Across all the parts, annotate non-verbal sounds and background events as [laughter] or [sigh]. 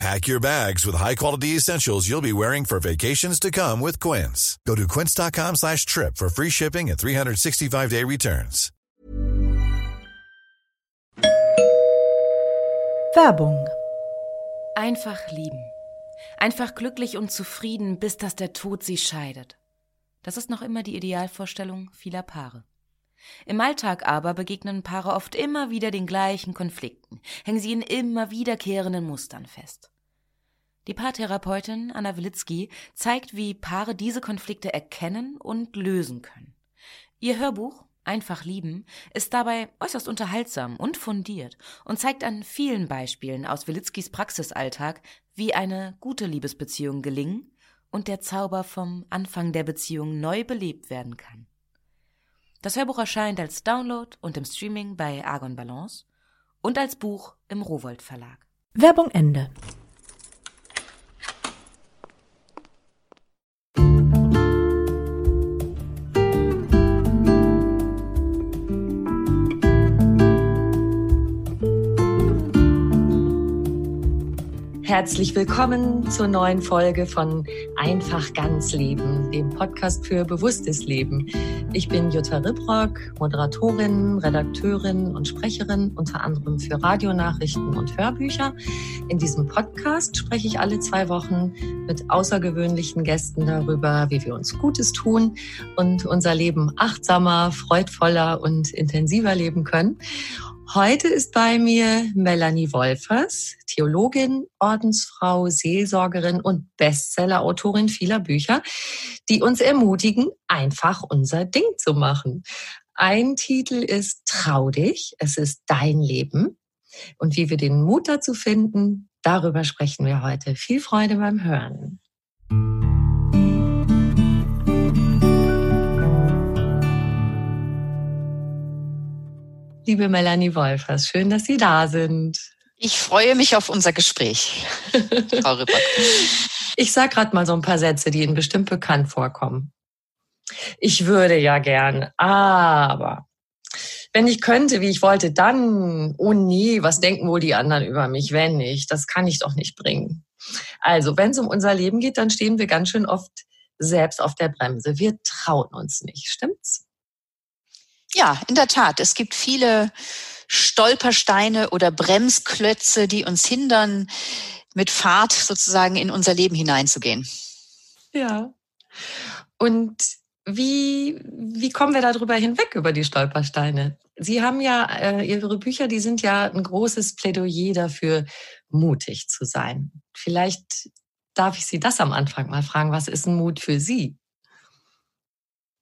Pack your bags with high-quality essentials you'll be wearing for vacations to come with Quince. Go to quince.com slash trip for free shipping and 365-day returns. Werbung. Einfach lieben. Einfach glücklich und zufrieden, bis dass der Tod sie scheidet. Das ist noch immer die Idealvorstellung vieler Paare. Im Alltag aber begegnen Paare oft immer wieder den gleichen Konflikten, hängen sie in immer wiederkehrenden Mustern fest. Die Paartherapeutin Anna Wilitzki zeigt, wie Paare diese Konflikte erkennen und lösen können. Ihr Hörbuch Einfach lieben ist dabei äußerst unterhaltsam und fundiert und zeigt an vielen Beispielen aus Wilitzkis Praxisalltag, wie eine gute Liebesbeziehung gelingen und der Zauber vom Anfang der Beziehung neu belebt werden kann. Das Hörbuch erscheint als Download und im Streaming bei Argon Balance und als Buch im Rowold Verlag. Werbung Ende. Herzlich willkommen zur neuen Folge von Einfach ganz Leben, dem Podcast für bewusstes Leben. Ich bin Jutta Ribrock, Moderatorin, Redakteurin und Sprecherin, unter anderem für Radionachrichten und Hörbücher. In diesem Podcast spreche ich alle zwei Wochen mit außergewöhnlichen Gästen darüber, wie wir uns Gutes tun und unser Leben achtsamer, freudvoller und intensiver leben können. Heute ist bei mir Melanie Wolfers, Theologin, Ordensfrau, Seelsorgerin und Bestsellerautorin vieler Bücher, die uns ermutigen, einfach unser Ding zu machen. Ein Titel ist Trau dich, es ist dein Leben. Und wie wir den Mut dazu finden, darüber sprechen wir heute. Viel Freude beim Hören. Liebe Melanie Wolfers, schön, dass Sie da sind. Ich freue mich auf unser Gespräch, [laughs] Frau Ripper. Ich sage gerade mal so ein paar Sätze, die Ihnen bestimmt bekannt vorkommen. Ich würde ja gern, aber wenn ich könnte, wie ich wollte, dann, oh nee, was denken wohl die anderen über mich, wenn nicht? Das kann ich doch nicht bringen. Also, wenn es um unser Leben geht, dann stehen wir ganz schön oft selbst auf der Bremse. Wir trauen uns nicht, stimmt's? Ja, in der Tat. Es gibt viele Stolpersteine oder Bremsklötze, die uns hindern, mit Fahrt sozusagen in unser Leben hineinzugehen. Ja. Und wie, wie kommen wir darüber hinweg, über die Stolpersteine? Sie haben ja, äh, Ihre Bücher, die sind ja ein großes Plädoyer dafür, mutig zu sein. Vielleicht darf ich Sie das am Anfang mal fragen. Was ist ein Mut für Sie?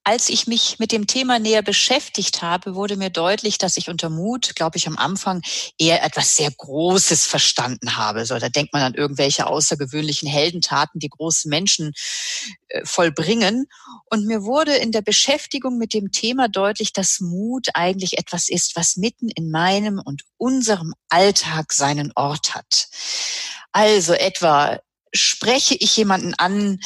Als ich mich mit dem Thema näher beschäftigt habe, wurde mir deutlich, dass ich unter Mut, glaube ich, am Anfang eher etwas sehr Großes verstanden habe. So, da denkt man an irgendwelche außergewöhnlichen Heldentaten, die große Menschen äh, vollbringen. Und mir wurde in der Beschäftigung mit dem Thema deutlich, dass Mut eigentlich etwas ist, was mitten in meinem und unserem Alltag seinen Ort hat. Also etwa spreche ich jemanden an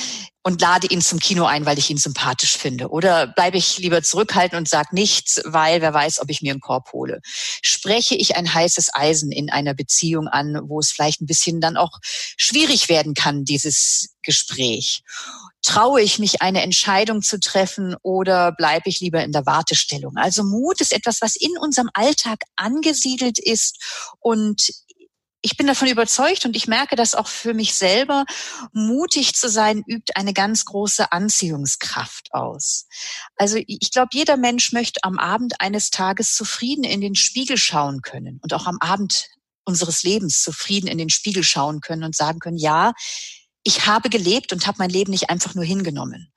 und lade ihn zum Kino ein, weil ich ihn sympathisch finde? Oder bleibe ich lieber zurückhaltend und sage nichts, weil wer weiß, ob ich mir einen Korb hole? Spreche ich ein heißes Eisen in einer Beziehung an, wo es vielleicht ein bisschen dann auch schwierig werden kann, dieses Gespräch? Traue ich mich, eine Entscheidung zu treffen oder bleibe ich lieber in der Wartestellung? Also Mut ist etwas, was in unserem Alltag angesiedelt ist und ich bin davon überzeugt und ich merke das auch für mich selber, mutig zu sein übt eine ganz große Anziehungskraft aus. Also ich glaube, jeder Mensch möchte am Abend eines Tages zufrieden in den Spiegel schauen können und auch am Abend unseres Lebens zufrieden in den Spiegel schauen können und sagen können, ja, ich habe gelebt und habe mein Leben nicht einfach nur hingenommen.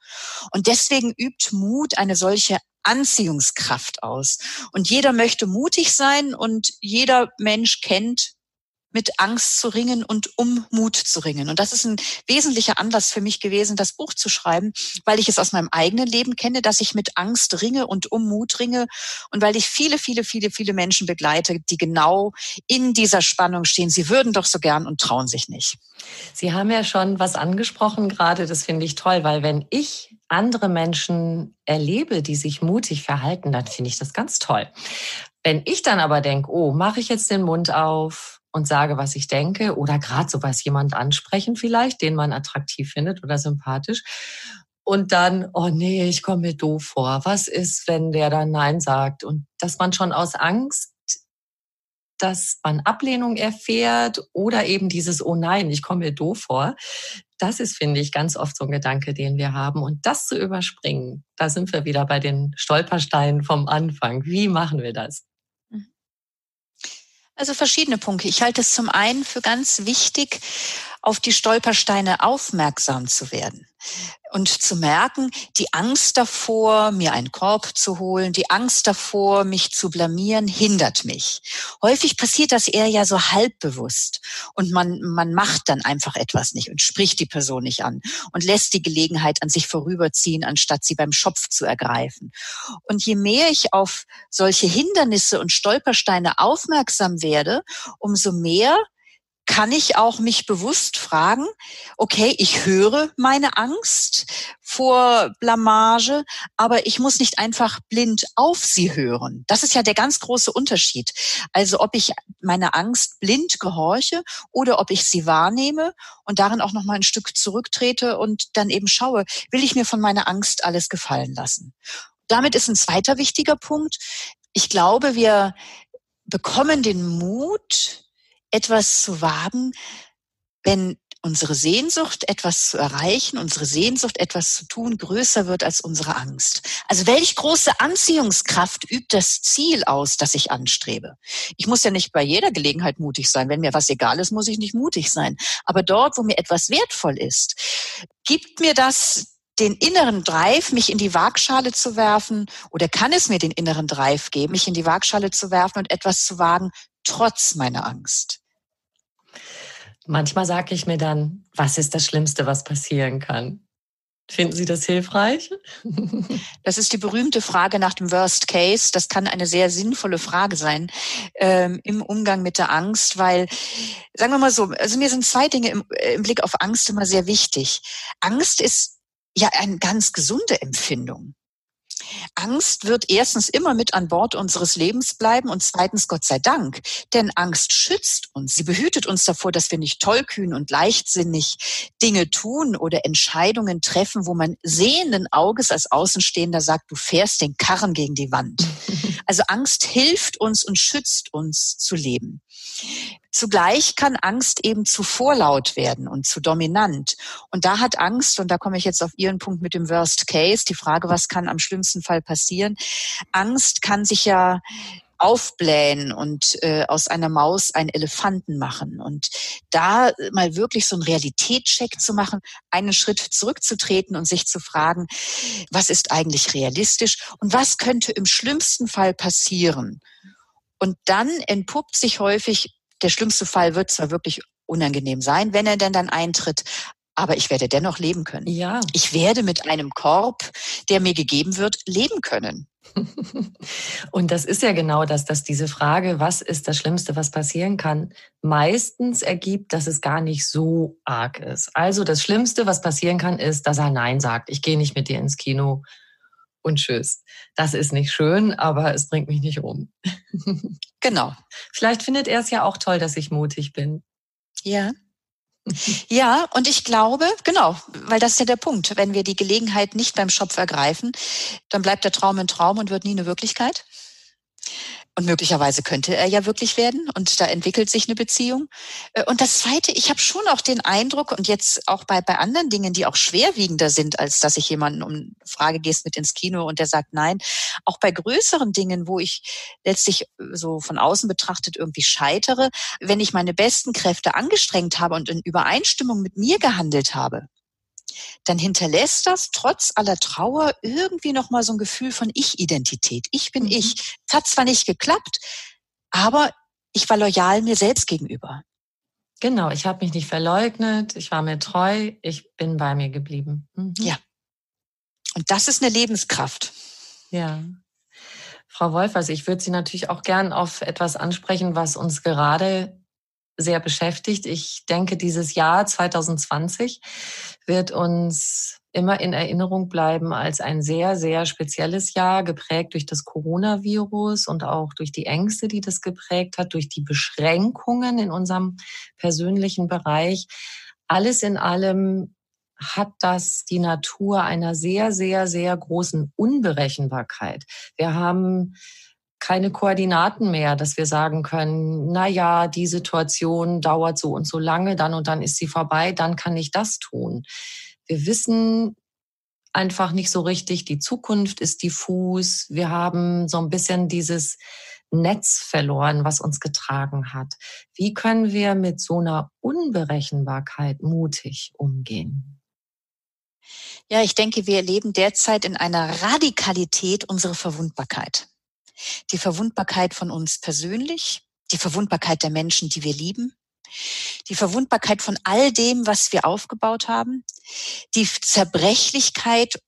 Und deswegen übt Mut eine solche Anziehungskraft aus. Und jeder möchte mutig sein und jeder Mensch kennt mit Angst zu ringen und um Mut zu ringen. Und das ist ein wesentlicher Anlass für mich gewesen, das Buch zu schreiben, weil ich es aus meinem eigenen Leben kenne, dass ich mit Angst ringe und um Mut ringe und weil ich viele, viele, viele, viele Menschen begleite, die genau in dieser Spannung stehen. Sie würden doch so gern und trauen sich nicht. Sie haben ja schon was angesprochen gerade, das finde ich toll, weil wenn ich andere Menschen erlebe, die sich mutig verhalten, dann finde ich das ganz toll. Wenn ich dann aber denke, oh, mache ich jetzt den Mund auf, und sage, was ich denke oder gerade so was jemand ansprechen vielleicht, den man attraktiv findet oder sympathisch. Und dann, oh nee, ich komme mir doof vor. Was ist, wenn der dann Nein sagt? Und dass man schon aus Angst, dass man Ablehnung erfährt oder eben dieses, oh nein, ich komme mir doof vor. Das ist, finde ich, ganz oft so ein Gedanke, den wir haben. Und das zu überspringen, da sind wir wieder bei den Stolpersteinen vom Anfang. Wie machen wir das? Also verschiedene Punkte. Ich halte es zum einen für ganz wichtig, auf die Stolpersteine aufmerksam zu werden und zu merken, die Angst davor, mir einen Korb zu holen, die Angst davor, mich zu blamieren, hindert mich. Häufig passiert das eher ja so halbbewusst und man, man macht dann einfach etwas nicht und spricht die Person nicht an und lässt die Gelegenheit an sich vorüberziehen, anstatt sie beim Schopf zu ergreifen. Und je mehr ich auf solche Hindernisse und Stolpersteine aufmerksam werde, umso mehr kann ich auch mich bewusst fragen, okay, ich höre meine Angst vor Blamage, aber ich muss nicht einfach blind auf sie hören. Das ist ja der ganz große Unterschied. Also ob ich meine Angst blind gehorche oder ob ich sie wahrnehme und darin auch noch mal ein Stück zurücktrete und dann eben schaue, will ich mir von meiner Angst alles gefallen lassen. Damit ist ein zweiter wichtiger Punkt. Ich glaube, wir bekommen den Mut, etwas zu wagen, wenn unsere Sehnsucht, etwas zu erreichen, unsere Sehnsucht, etwas zu tun, größer wird als unsere Angst. Also welch große Anziehungskraft übt das Ziel aus, das ich anstrebe? Ich muss ja nicht bei jeder Gelegenheit mutig sein. Wenn mir was egal ist, muss ich nicht mutig sein. Aber dort, wo mir etwas wertvoll ist, gibt mir das den inneren Drive, mich in die Waagschale zu werfen, oder kann es mir den inneren Drive geben, mich in die Waagschale zu werfen und etwas zu wagen, trotz meiner Angst. Manchmal sage ich mir dann, was ist das Schlimmste, was passieren kann? Finden Sie das hilfreich? [laughs] Das ist die berühmte Frage nach dem Worst Case. Das kann eine sehr sinnvolle Frage sein ähm, im Umgang mit der Angst, weil, sagen wir mal so, also mir sind zwei Dinge im, äh, im Blick auf Angst immer sehr wichtig. Angst ist ja eine ganz gesunde Empfindung. Angst wird erstens immer mit an Bord unseres Lebens bleiben und zweitens Gott sei Dank. Denn Angst schützt uns. Sie behütet uns davor, dass wir nicht tollkühn und leichtsinnig Dinge tun oder Entscheidungen treffen, wo man sehenden Auges als Außenstehender sagt, du fährst den Karren gegen die Wand. [laughs] Also Angst hilft uns und schützt uns zu leben. Zugleich kann Angst eben zu vorlaut werden und zu dominant. Und da hat Angst, und da komme ich jetzt auf Ihren Punkt mit dem Worst Case, die Frage, was kann am schlimmsten Fall passieren? Angst kann sich ja aufblähen und äh, aus einer Maus einen Elefanten machen. Und da mal wirklich so einen Realitätscheck zu machen, einen Schritt zurückzutreten und sich zu fragen, was ist eigentlich realistisch und was könnte im schlimmsten Fall passieren? Und dann entpuppt sich häufig, der schlimmste Fall wird zwar wirklich unangenehm sein, wenn er denn dann eintritt, aber ich werde dennoch leben können. Ja. Ich werde mit einem Korb, der mir gegeben wird, leben können. [laughs] Und das ist ja genau das, dass diese Frage, was ist das Schlimmste, was passieren kann, meistens ergibt, dass es gar nicht so arg ist. Also das Schlimmste, was passieren kann, ist, dass er Nein sagt. Ich gehe nicht mit dir ins Kino und tschüss. Das ist nicht schön, aber es bringt mich nicht um. [laughs] Genau. Vielleicht findet er es ja auch toll, dass ich mutig bin. Ja. Ja, und ich glaube, genau, weil das ist ja der Punkt. Wenn wir die Gelegenheit nicht beim Schopf ergreifen, dann bleibt der Traum ein Traum und wird nie eine Wirklichkeit. Und möglicherweise könnte er ja wirklich werden. Und da entwickelt sich eine Beziehung. Äh, und das Zweite, ich habe schon auch den Eindruck und jetzt auch bei, bei anderen Dingen, die auch schwerwiegender sind, als dass ich jemanden um Frage gehst mit ins Kino und der sagt nein, auch bei größeren Dingen, wo ich letztlich so von außen betrachtet irgendwie scheitere, wenn ich meine besten Kräfte angestrengt habe und in Übereinstimmung mit mir gehandelt habe, dann hinterlässt das trotz aller Trauer irgendwie noch mal so ein Gefühl von Ich-Identität. Ich bin mhm. ich. Es hat zwar nicht geklappt, aber ich war loyal mir selbst gegenüber. Genau, ich habe mich nicht verleugnet, ich war mir treu, ich bin bei mir geblieben. Mhm. Ja. Und das ist eine Lebenskraft. Ja. Frau Wolf, also ich würde Sie natürlich auch gern auf etwas ansprechen, was uns gerade sehr beschäftigt. Ich denke, dieses Jahr 2020 wird uns immer in Erinnerung bleiben als ein sehr, sehr spezielles Jahr, geprägt durch das Coronavirus und auch durch die Ängste, die das geprägt hat, durch die Beschränkungen in unserem persönlichen Bereich. Alles in allem hat das die Natur einer sehr, sehr, sehr großen Unberechenbarkeit. Wir haben keine Koordinaten mehr, dass wir sagen können, na ja, die Situation dauert so und so lange, dann und dann ist sie vorbei, dann kann ich das tun. Wir wissen einfach nicht so richtig, die Zukunft ist diffus. Wir haben so ein bisschen dieses Netz verloren, was uns getragen hat. Wie können wir mit so einer Unberechenbarkeit mutig umgehen? Ja, ich denke, wir erleben derzeit in einer Radikalität unsere Verwundbarkeit. Die Verwundbarkeit von uns persönlich, die Verwundbarkeit der Menschen, die wir lieben, die Verwundbarkeit von all dem, was wir aufgebaut haben, die Zerbrechlichkeit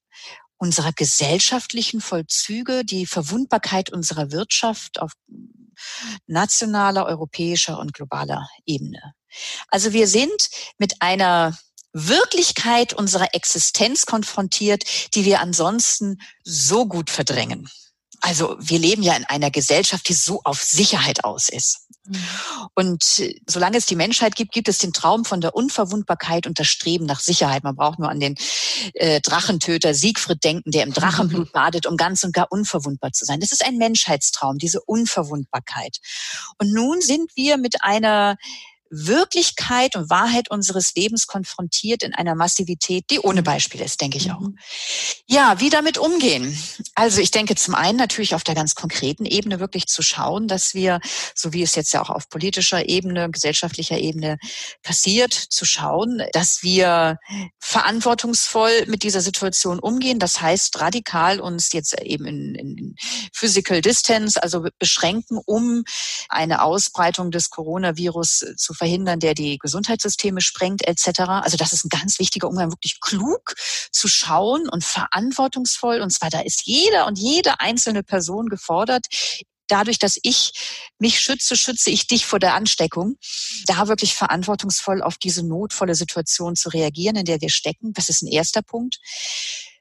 unserer gesellschaftlichen Vollzüge, die Verwundbarkeit unserer Wirtschaft auf nationaler, europäischer und globaler Ebene. Also wir sind mit einer Wirklichkeit unserer Existenz konfrontiert, die wir ansonsten so gut verdrängen. Also wir leben ja in einer Gesellschaft, die so auf Sicherheit aus ist. Mhm. Und äh, solange es die Menschheit gibt, gibt es den Traum von der Unverwundbarkeit und das Streben nach Sicherheit. Man braucht nur an den äh, Drachentöter Siegfried denken, der im Drachenblut [laughs] badet, um ganz und gar unverwundbar zu sein. Das ist ein Menschheitstraum, diese Unverwundbarkeit. Und nun sind wir mit einer Wirklichkeit und Wahrheit unseres Lebens konfrontiert in einer Massivität, die ohne Beispiel ist, denke ich auch. Mhm. Ja, wie damit umgehen? Also ich denke zum einen natürlich auf der ganz konkreten Ebene wirklich zu schauen, dass wir, so wie es jetzt ja auch auf politischer Ebene, gesellschaftlicher Ebene passiert, zu schauen, dass wir verantwortungsvoll mit dieser Situation umgehen. Das heißt, radikal uns jetzt eben in, in Physical Distance, also beschränken, um eine Ausbreitung des Coronavirus zu verhindern, der die Gesundheitssysteme sprengt etc. Also das ist ein ganz wichtiger Umgang, wirklich klug zu schauen und verantwortungsvoll. Und zwar da ist jeder und jede einzelne Person gefordert, dadurch, dass ich mich schütze, schütze ich dich vor der Ansteckung. Da wirklich verantwortungsvoll auf diese notvolle Situation zu reagieren, in der wir stecken. Das ist ein erster Punkt.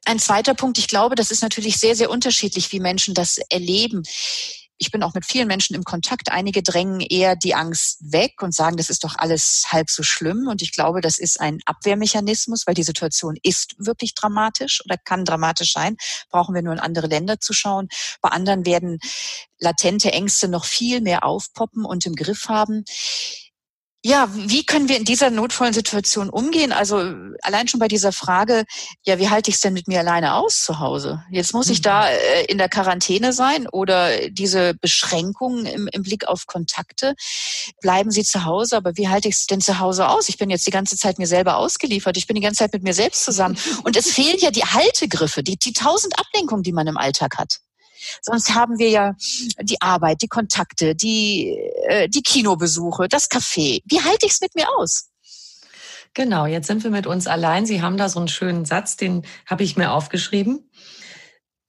Ein zweiter Punkt, ich glaube, das ist natürlich sehr, sehr unterschiedlich, wie Menschen das erleben ich bin auch mit vielen Menschen im Kontakt. Einige drängen eher die Angst weg und sagen, das ist doch alles halb so schlimm. Und ich glaube, das ist ein Abwehrmechanismus, weil die Situation ist wirklich dramatisch oder kann dramatisch sein. Brauchen wir nur in andere Länder zu schauen. Bei anderen werden latente Ängste noch viel mehr aufpoppen und im Griff haben. Ja, wie können wir in dieser notvollen Situation umgehen? Also allein schon bei dieser Frage, ja, wie halte ich es denn mit mir alleine aus zu Hause? Jetzt muss ich da mhm. äh, in der Quarantäne sein oder diese Beschränkungen im, im Blick auf Kontakte. Bleiben Sie zu Hause, aber wie halte ich es denn zu Hause aus? Ich bin jetzt die ganze Zeit mir selber ausgeliefert. Ich bin die ganze Zeit mit mir selbst zusammen. [laughs] Und es fehlen ja die Haltegriffe, die, die tausend Ablenkungen, die man im Alltag hat. Sonst haben wir ja die Arbeit, die Kontakte, die, äh, die Kinobesuche, das Café. Wie halte ich es mit mir aus? Genau, jetzt sind wir mit uns allein. Sie haben da so einen schönen Satz, den habe ich mir aufgeschrieben.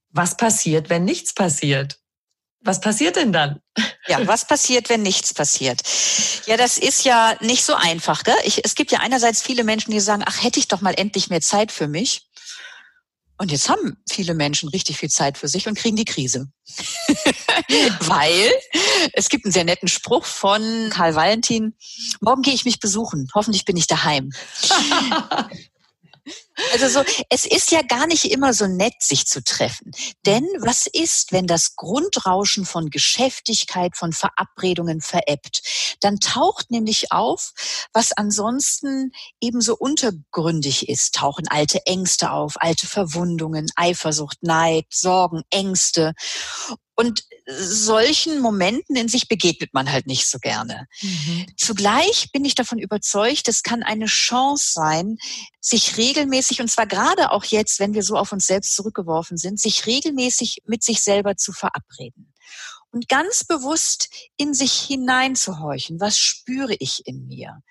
Was passiert, wenn nichts passiert? Was passiert denn dann? Ja, was passiert, wenn nichts passiert? Ja, das ist ja nicht so einfach. Gell? Ich, es gibt ja einerseits viele Menschen, die sagen, ach, hätte ich doch mal endlich mehr Zeit für mich. Und jetzt haben viele Menschen richtig viel Zeit für sich und kriegen die Krise. [laughs] Weil es gibt einen sehr netten Spruch von Karl Valentin. Morgen gehe ich mich besuchen. Hoffentlich bin ich daheim. [laughs] Also so, es ist ja gar nicht immer so nett, sich zu treffen. Denn was ist, wenn das Grundrauschen von Geschäftigkeit, von Verabredungen verebbt? Dann taucht nämlich auf, was ansonsten ebenso untergründig ist. Tauchen alte Ängste auf, alte Verwundungen, Eifersucht, Neid, Sorgen, Ängste. Und solchen Momenten in sich begegnet man halt nicht so gerne. Mhm. Zugleich bin ich davon überzeugt, es kann eine Chance sein, sich regelmäßig, und zwar gerade auch jetzt, wenn wir so auf uns selbst zurückgeworfen sind, sich regelmäßig mit sich selber zu verabreden und ganz bewusst in sich hineinzuhorchen. Was spüre ich in mir?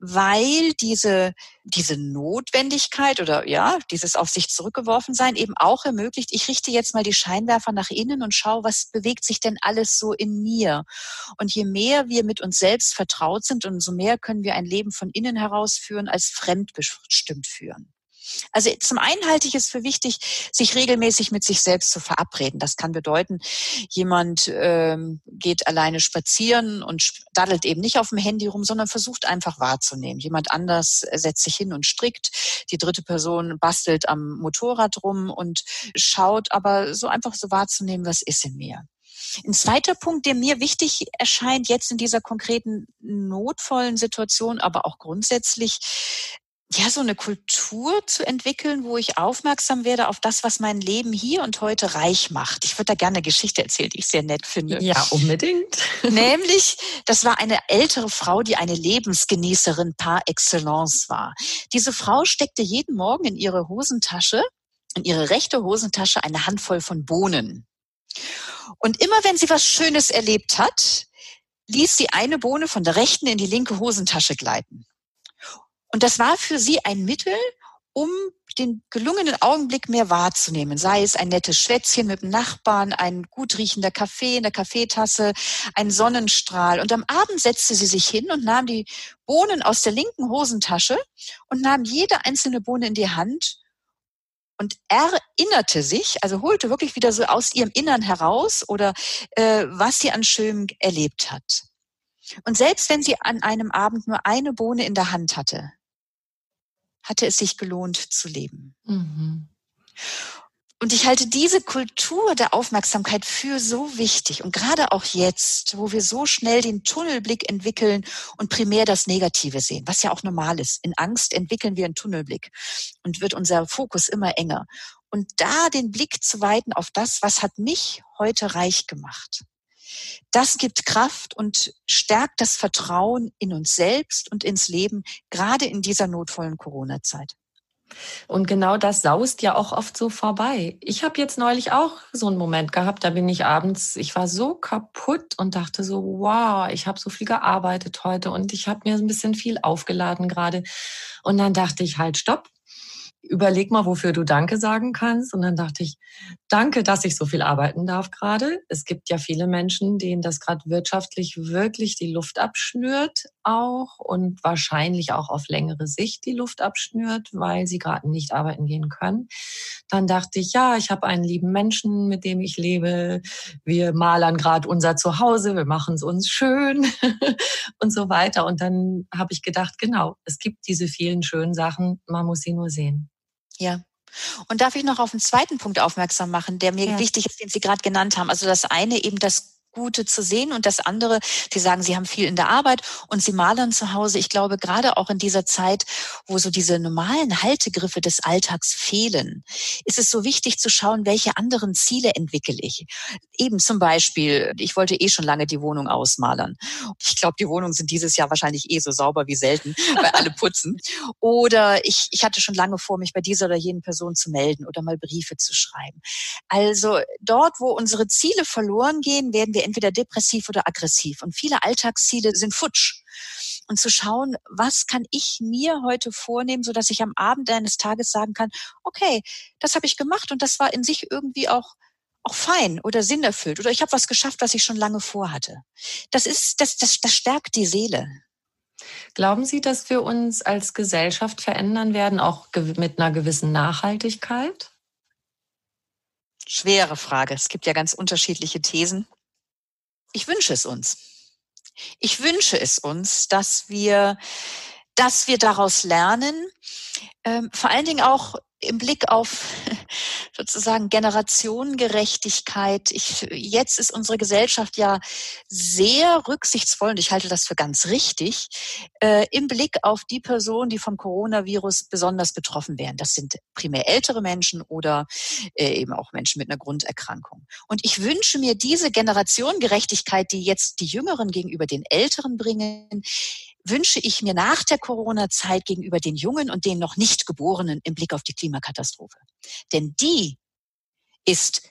Weil diese, diese Notwendigkeit oder ja, dieses auf sich zurückgeworfen sein eben auch ermöglicht, ich richte jetzt mal die Scheinwerfer nach innen und schaue, was bewegt sich denn alles so in mir? Und je mehr wir mit uns selbst vertraut sind, umso mehr können wir ein Leben von innen heraus führen als fremdbestimmt führen. Also zum einen halte ich es für wichtig, sich regelmäßig mit sich selbst zu verabreden. Das kann bedeuten, jemand ähm, geht alleine spazieren und daddelt eben nicht auf dem Handy rum, sondern versucht einfach wahrzunehmen. Jemand anders setzt sich hin und strickt. Die dritte Person bastelt am Motorrad rum und schaut aber so einfach so wahrzunehmen, was ist in mir. Ein zweiter Punkt, der mir wichtig erscheint, jetzt in dieser konkreten notvollen Situation, aber auch grundsätzlich, ja, so eine Kultur zu entwickeln, wo ich aufmerksam werde auf das, was mein Leben hier und heute reich macht. Ich würde da gerne eine Geschichte erzählen, die ich sehr nett finde. Ja, unbedingt. [laughs] [laughs] Nämlich, das war eine ältere Frau, die eine Lebensgenießerin par excellence war. Diese Frau steckte jeden Morgen in ihre Hosentasche, in ihre rechte Hosentasche eine Handvoll von Bohnen. Und immer wenn sie was Schönes erlebt hat, ließ sie eine Bohne von der rechten in die linke Hosentasche gleiten. Und das war für sie ein Mittel, um den gelungenen Augenblick mehr wahrzunehmen. Sei es ein nettes Schwätzchen mit dem Nachbarn, ein gut riechender Kaffee in der Kaffeetasse, ein Sonnenstrahl. Und am Abend setzte sie sich hin und nahm die Bohnen aus der linken Hosentasche und nahm jede einzelne Bohne in die Hand und erinnerte sich, also holte wirklich wieder so aus ihrem Innern heraus oder äh, was sie an Schönem erlebt hat. Und selbst wenn sie an einem Abend nur eine Bohne in der Hand hatte, hatte es sich gelohnt zu leben. Mhm. Und ich halte diese Kultur der Aufmerksamkeit für so wichtig. Und gerade auch jetzt, wo wir so schnell den Tunnelblick entwickeln und primär das Negative sehen, was ja auch normal ist. In Angst entwickeln wir einen Tunnelblick und wird unser Fokus immer enger. Und da den Blick zu weiten auf das, was hat mich heute reich gemacht. Das gibt Kraft und stärkt das Vertrauen in uns selbst und ins Leben, gerade in dieser notvollen Corona-Zeit. Und genau das saust ja auch oft so vorbei. Ich habe jetzt neulich auch so einen Moment gehabt, da bin ich abends, ich war so kaputt und dachte so, wow, ich habe so viel gearbeitet heute und ich habe mir ein bisschen viel aufgeladen gerade. Und dann dachte ich halt, stopp, überleg mal, wofür du Danke sagen kannst. Und dann dachte ich, danke, dass ich so viel arbeiten darf gerade. Es gibt ja viele Menschen, denen das gerade wirtschaftlich wirklich die Luft abschnürt auch und wahrscheinlich auch auf längere Sicht die Luft abschnürt, weil sie gerade nicht arbeiten gehen können. Dann dachte ich, ja, ich habe einen lieben Menschen, mit dem ich lebe. Wir malern gerade unser Zuhause, wir machen es uns schön [laughs] und so weiter. Und dann habe ich gedacht, genau, es gibt diese vielen schönen Sachen, man muss sie nur sehen. Ja. Und darf ich noch auf einen zweiten Punkt aufmerksam machen, der mir ja. wichtig ist, den Sie gerade genannt haben. Also das eine eben das Gute zu sehen und das andere, Sie sagen, Sie haben viel in der Arbeit und Sie malern zu Hause. Ich glaube, gerade auch in dieser Zeit, wo so diese normalen Haltegriffe des Alltags fehlen, ist es so wichtig zu schauen, welche anderen Ziele entwickle ich. Eben zum Beispiel, ich wollte eh schon lange die Wohnung ausmalern. Ich glaube, die Wohnungen sind dieses Jahr wahrscheinlich eh so sauber wie selten, [laughs] weil alle putzen. Oder ich, ich hatte schon lange vor, mich bei dieser oder jenen Person zu melden oder mal Briefe zu schreiben. Also dort, wo unsere Ziele verloren gehen, werden wir entweder depressiv oder aggressiv. Und viele Alltagsziele sind futsch. Und zu schauen, was kann ich mir heute vornehmen, so dass ich am Abend eines Tages sagen kann, okay, das habe ich gemacht und das war in sich irgendwie auch auch fein oder sinnerfüllt oder ich habe was geschafft, was ich schon lange vorhatte. Das ist das, das, das stärkt die Seele. Glauben Sie, dass wir uns als Gesellschaft verändern werden, auch mit einer gewissen Nachhaltigkeit? Schwere Frage. Es gibt ja ganz unterschiedliche Thesen. Ich wünsche es uns. Ich wünsche es uns, dass wir, dass wir daraus lernen, ähm, vor allen Dingen auch im Blick auf [laughs] sozusagen Generationengerechtigkeit. Ich, jetzt ist unsere Gesellschaft ja sehr rücksichtsvoll und ich halte das für ganz richtig äh, im Blick auf die Personen, die vom Coronavirus besonders betroffen wären. Das sind primär ältere Menschen oder äh, eben auch Menschen mit einer Grunderkrankung. Und ich wünsche mir diese Generationengerechtigkeit, die jetzt die Jüngeren gegenüber den Älteren bringen, wünsche ich mir nach der Corona-Zeit gegenüber den Jungen und den noch nicht Geborenen im Blick auf die Klimakatastrophe. Denn die ist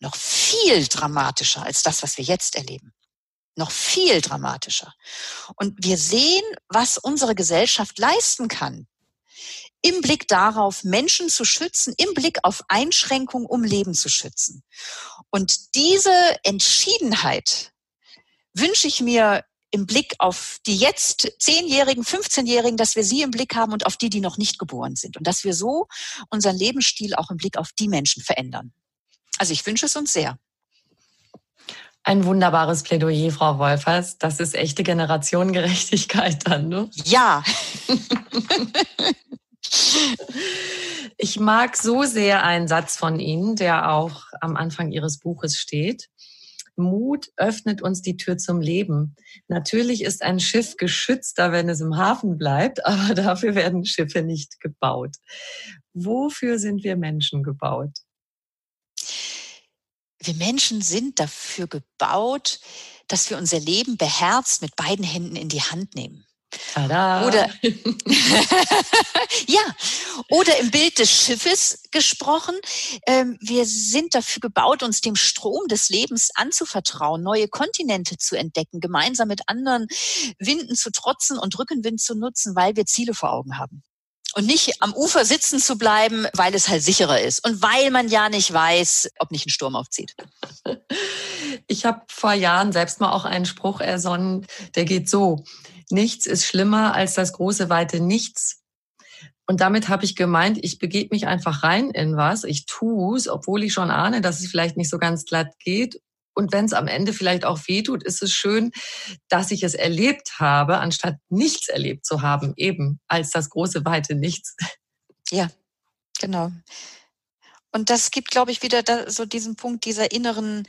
noch viel dramatischer als das, was wir jetzt erleben. Noch viel dramatischer. Und wir sehen, was unsere Gesellschaft leisten kann. Im Blick darauf, Menschen zu schützen, im Blick auf Einschränkungen, um Leben zu schützen. Und diese Entschiedenheit wünsche ich mir im Blick auf die jetzt Zehnjährigen, 15-Jährigen, dass wir sie im Blick haben und auf die, die noch nicht geboren sind. Und dass wir so unseren Lebensstil auch im Blick auf die Menschen verändern. Also ich wünsche es uns sehr. Ein wunderbares Plädoyer, Frau Wolfers. Das ist echte Generationengerechtigkeit dann, ne? Ja. [laughs] ich mag so sehr einen Satz von Ihnen, der auch am Anfang Ihres Buches steht. Mut öffnet uns die Tür zum Leben. Natürlich ist ein Schiff geschützter, wenn es im Hafen bleibt, [laughs] aber dafür werden Schiffe nicht gebaut. Wofür sind wir Menschen gebaut? Wir Menschen sind dafür gebaut, dass wir unser Leben beherzt mit beiden Händen in die Hand nehmen. Tada. Oder [laughs] ja, oder im Bild des Schiffes gesprochen. Ähm, wir sind dafür gebaut, uns dem Strom des Lebens anzuvertrauen, neue Kontinente zu entdecken, gemeinsam mit anderen Winden zu trotzen und Rückenwind zu nutzen, weil wir Ziele vor Augen haben. Und nicht am Ufer sitzen zu bleiben, weil es halt sicherer ist und weil man ja nicht weiß, ob nicht ein Sturm aufzieht. Ich habe vor Jahren selbst mal auch einen Spruch ersonnen, der geht so. Nichts ist schlimmer als das große, weite Nichts. Und damit habe ich gemeint, ich begebe mich einfach rein in was, ich tue es, obwohl ich schon ahne, dass es vielleicht nicht so ganz glatt geht. Und wenn es am Ende vielleicht auch weh tut, ist es schön, dass ich es erlebt habe, anstatt nichts erlebt zu haben, eben als das große, weite Nichts. Ja, genau. Und das gibt, glaube ich, wieder so diesen Punkt dieser inneren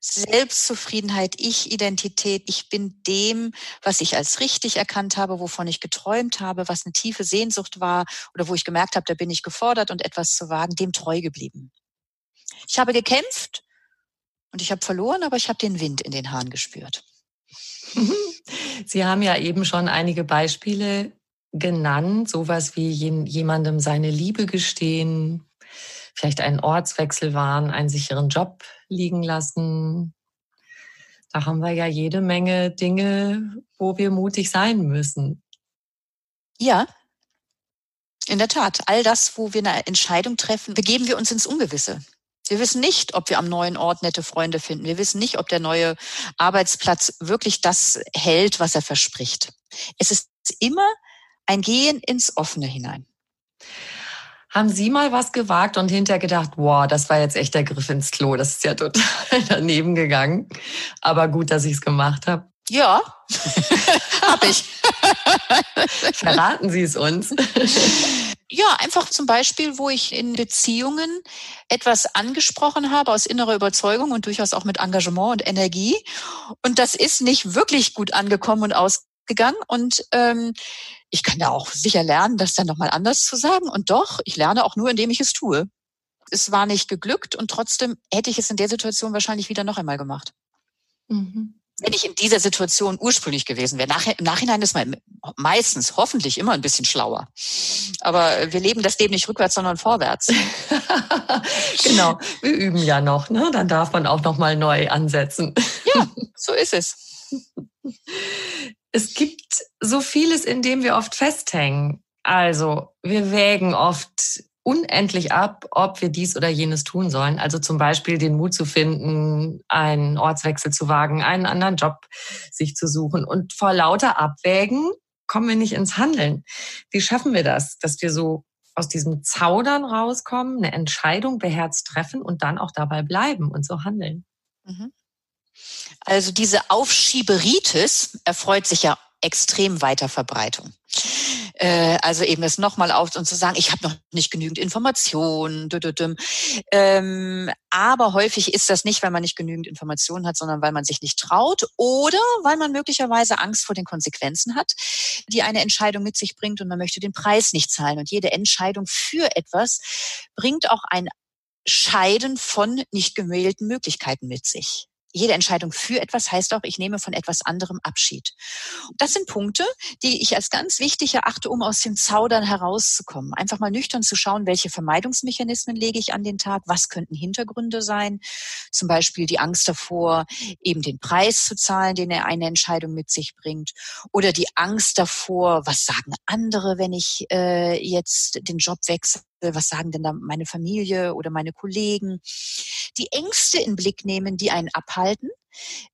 Selbstzufriedenheit, Ich-Identität. Ich bin dem, was ich als richtig erkannt habe, wovon ich geträumt habe, was eine tiefe Sehnsucht war oder wo ich gemerkt habe, da bin ich gefordert und etwas zu wagen, dem treu geblieben. Ich habe gekämpft und ich habe verloren, aber ich habe den Wind in den Haaren gespürt. [laughs] Sie haben ja eben schon einige Beispiele genannt, sowas wie jemandem seine Liebe gestehen, vielleicht einen Ortswechsel waren, einen sicheren Job liegen lassen. Da haben wir ja jede Menge Dinge, wo wir mutig sein müssen. Ja, in der Tat. All das, wo wir eine Entscheidung treffen, begeben wir uns ins Ungewisse. Wir wissen nicht, ob wir am neuen Ort nette Freunde finden. Wir wissen nicht, ob der neue Arbeitsplatz wirklich das hält, was er verspricht. Es ist immer ein Gehen ins Offene hinein. Haben Sie mal was gewagt und hinterher gedacht, wow, das war jetzt echt der Griff ins Klo, das ist ja total [laughs] daneben gegangen. Aber gut, dass [laughs] ich es gemacht habe. Ja, habe ich. Verraten Sie es uns. Ja, einfach zum Beispiel, wo ich in Beziehungen etwas angesprochen habe aus innerer Überzeugung und durchaus auch mit Engagement und Energie. Und das ist nicht wirklich gut angekommen und ausgegangen. Und ähm, ich kann da auch sicher lernen, das dann nochmal anders zu sagen. Und doch, ich lerne auch nur, indem ich es tue. Es war nicht geglückt und trotzdem hätte ich es in der Situation wahrscheinlich wieder noch einmal gemacht. Mhm. Wenn ich in dieser Situation ursprünglich gewesen wäre. Nach, Im Nachhinein ist man meistens, hoffentlich immer ein bisschen schlauer. Aber wir leben das Leben nicht rückwärts, sondern vorwärts. [laughs] genau, wir üben ja noch, ne? Dann darf man auch noch mal neu ansetzen. ja, so ist es [laughs] es gibt so vieles, in dem wir oft festhängen. Also wir wägen oft unendlich ab, ob wir dies oder jenes tun sollen. Also zum Beispiel den Mut zu finden, einen Ortswechsel zu wagen, einen anderen Job sich zu suchen. Und vor lauter Abwägen kommen wir nicht ins Handeln. Wie schaffen wir das, dass wir so aus diesem Zaudern rauskommen, eine Entscheidung beherzt treffen und dann auch dabei bleiben und so handeln? Mhm. Also diese Aufschieberitis erfreut sich ja extrem weiter Verbreitung. Äh, also eben es nochmal auf und zu sagen, ich habe noch nicht genügend Informationen. Ähm, aber häufig ist das nicht, weil man nicht genügend Informationen hat, sondern weil man sich nicht traut oder weil man möglicherweise Angst vor den Konsequenzen hat, die eine Entscheidung mit sich bringt und man möchte den Preis nicht zahlen. Und jede Entscheidung für etwas bringt auch ein Scheiden von nicht gewählten Möglichkeiten mit sich. Jede Entscheidung für etwas heißt auch, ich nehme von etwas anderem Abschied. Das sind Punkte, die ich als ganz wichtig erachte, um aus dem Zaudern herauszukommen. Einfach mal nüchtern zu schauen, welche Vermeidungsmechanismen lege ich an den Tag, was könnten Hintergründe sein. Zum Beispiel die Angst davor, eben den Preis zu zahlen, den eine Entscheidung mit sich bringt. Oder die Angst davor, was sagen andere, wenn ich äh, jetzt den Job wechsle was sagen denn da meine Familie oder meine Kollegen, die Ängste in Blick nehmen, die einen abhalten.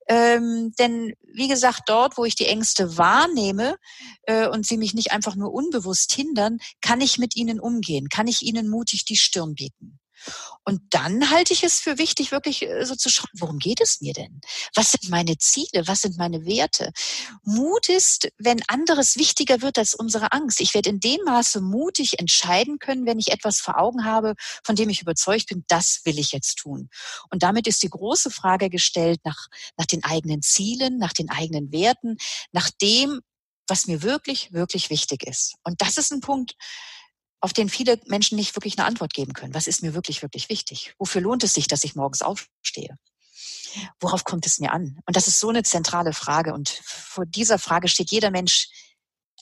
Ähm, denn wie gesagt, dort, wo ich die Ängste wahrnehme äh, und sie mich nicht einfach nur unbewusst hindern, kann ich mit ihnen umgehen, kann ich ihnen mutig die Stirn bieten. Und dann halte ich es für wichtig, wirklich äh, so zu schauen, worum geht es mir denn? Was sind meine Ziele? Was sind meine Werte? Mut ist, wenn anderes wichtiger wird als unsere Angst. Ich werde in dem Maße mutig entscheiden können, wenn ich etwas vor Augen habe, von dem ich überzeugt bin, das will ich jetzt tun. Und damit ist die große Frage gestellt nach, nach den eigenen Zielen, nach den eigenen Werten, nach dem, was mir wirklich, wirklich wichtig ist. Und das ist ein Punkt, auf den viele Menschen nicht wirklich eine Antwort geben können. Was ist mir wirklich, wirklich wichtig? Wofür lohnt es sich, dass ich morgens aufstehe? Worauf kommt es mir an? Und das ist so eine zentrale Frage. Und vor dieser Frage steht jeder Mensch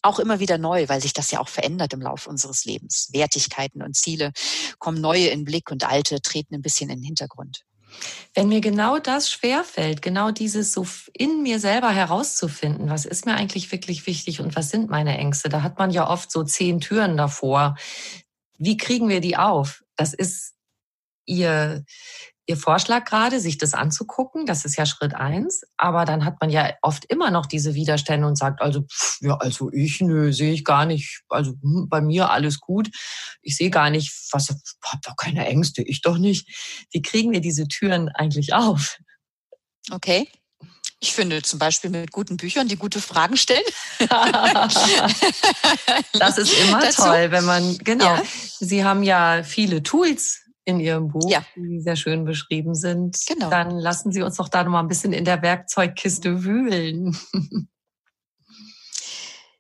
auch immer wieder neu, weil sich das ja auch verändert im Laufe unseres Lebens. Wertigkeiten und Ziele kommen neue in Blick und alte treten ein bisschen in den Hintergrund. Wenn mir genau das schwerfällt, genau dieses so in mir selber herauszufinden, was ist mir eigentlich wirklich wichtig und was sind meine Ängste, da hat man ja oft so zehn Türen davor. Wie kriegen wir die auf? Das ist ihr, Ihr Vorschlag gerade, sich das anzugucken, das ist ja Schritt eins. Aber dann hat man ja oft immer noch diese Widerstände und sagt, also, pff, ja, also ich, nö, sehe ich gar nicht. Also hm, bei mir alles gut. Ich sehe gar nicht, was, hab doch keine Ängste, ich doch nicht. Wie kriegen wir diese Türen eigentlich auf? Okay. Ich finde zum Beispiel mit guten Büchern, die gute Fragen stellen. [laughs] das ist immer Dazu? toll, wenn man, genau. Ja. Sie haben ja viele Tools in Ihrem Buch, ja. die sehr schön beschrieben sind. Genau. Dann lassen Sie uns doch da noch mal ein bisschen in der Werkzeugkiste wühlen. [laughs]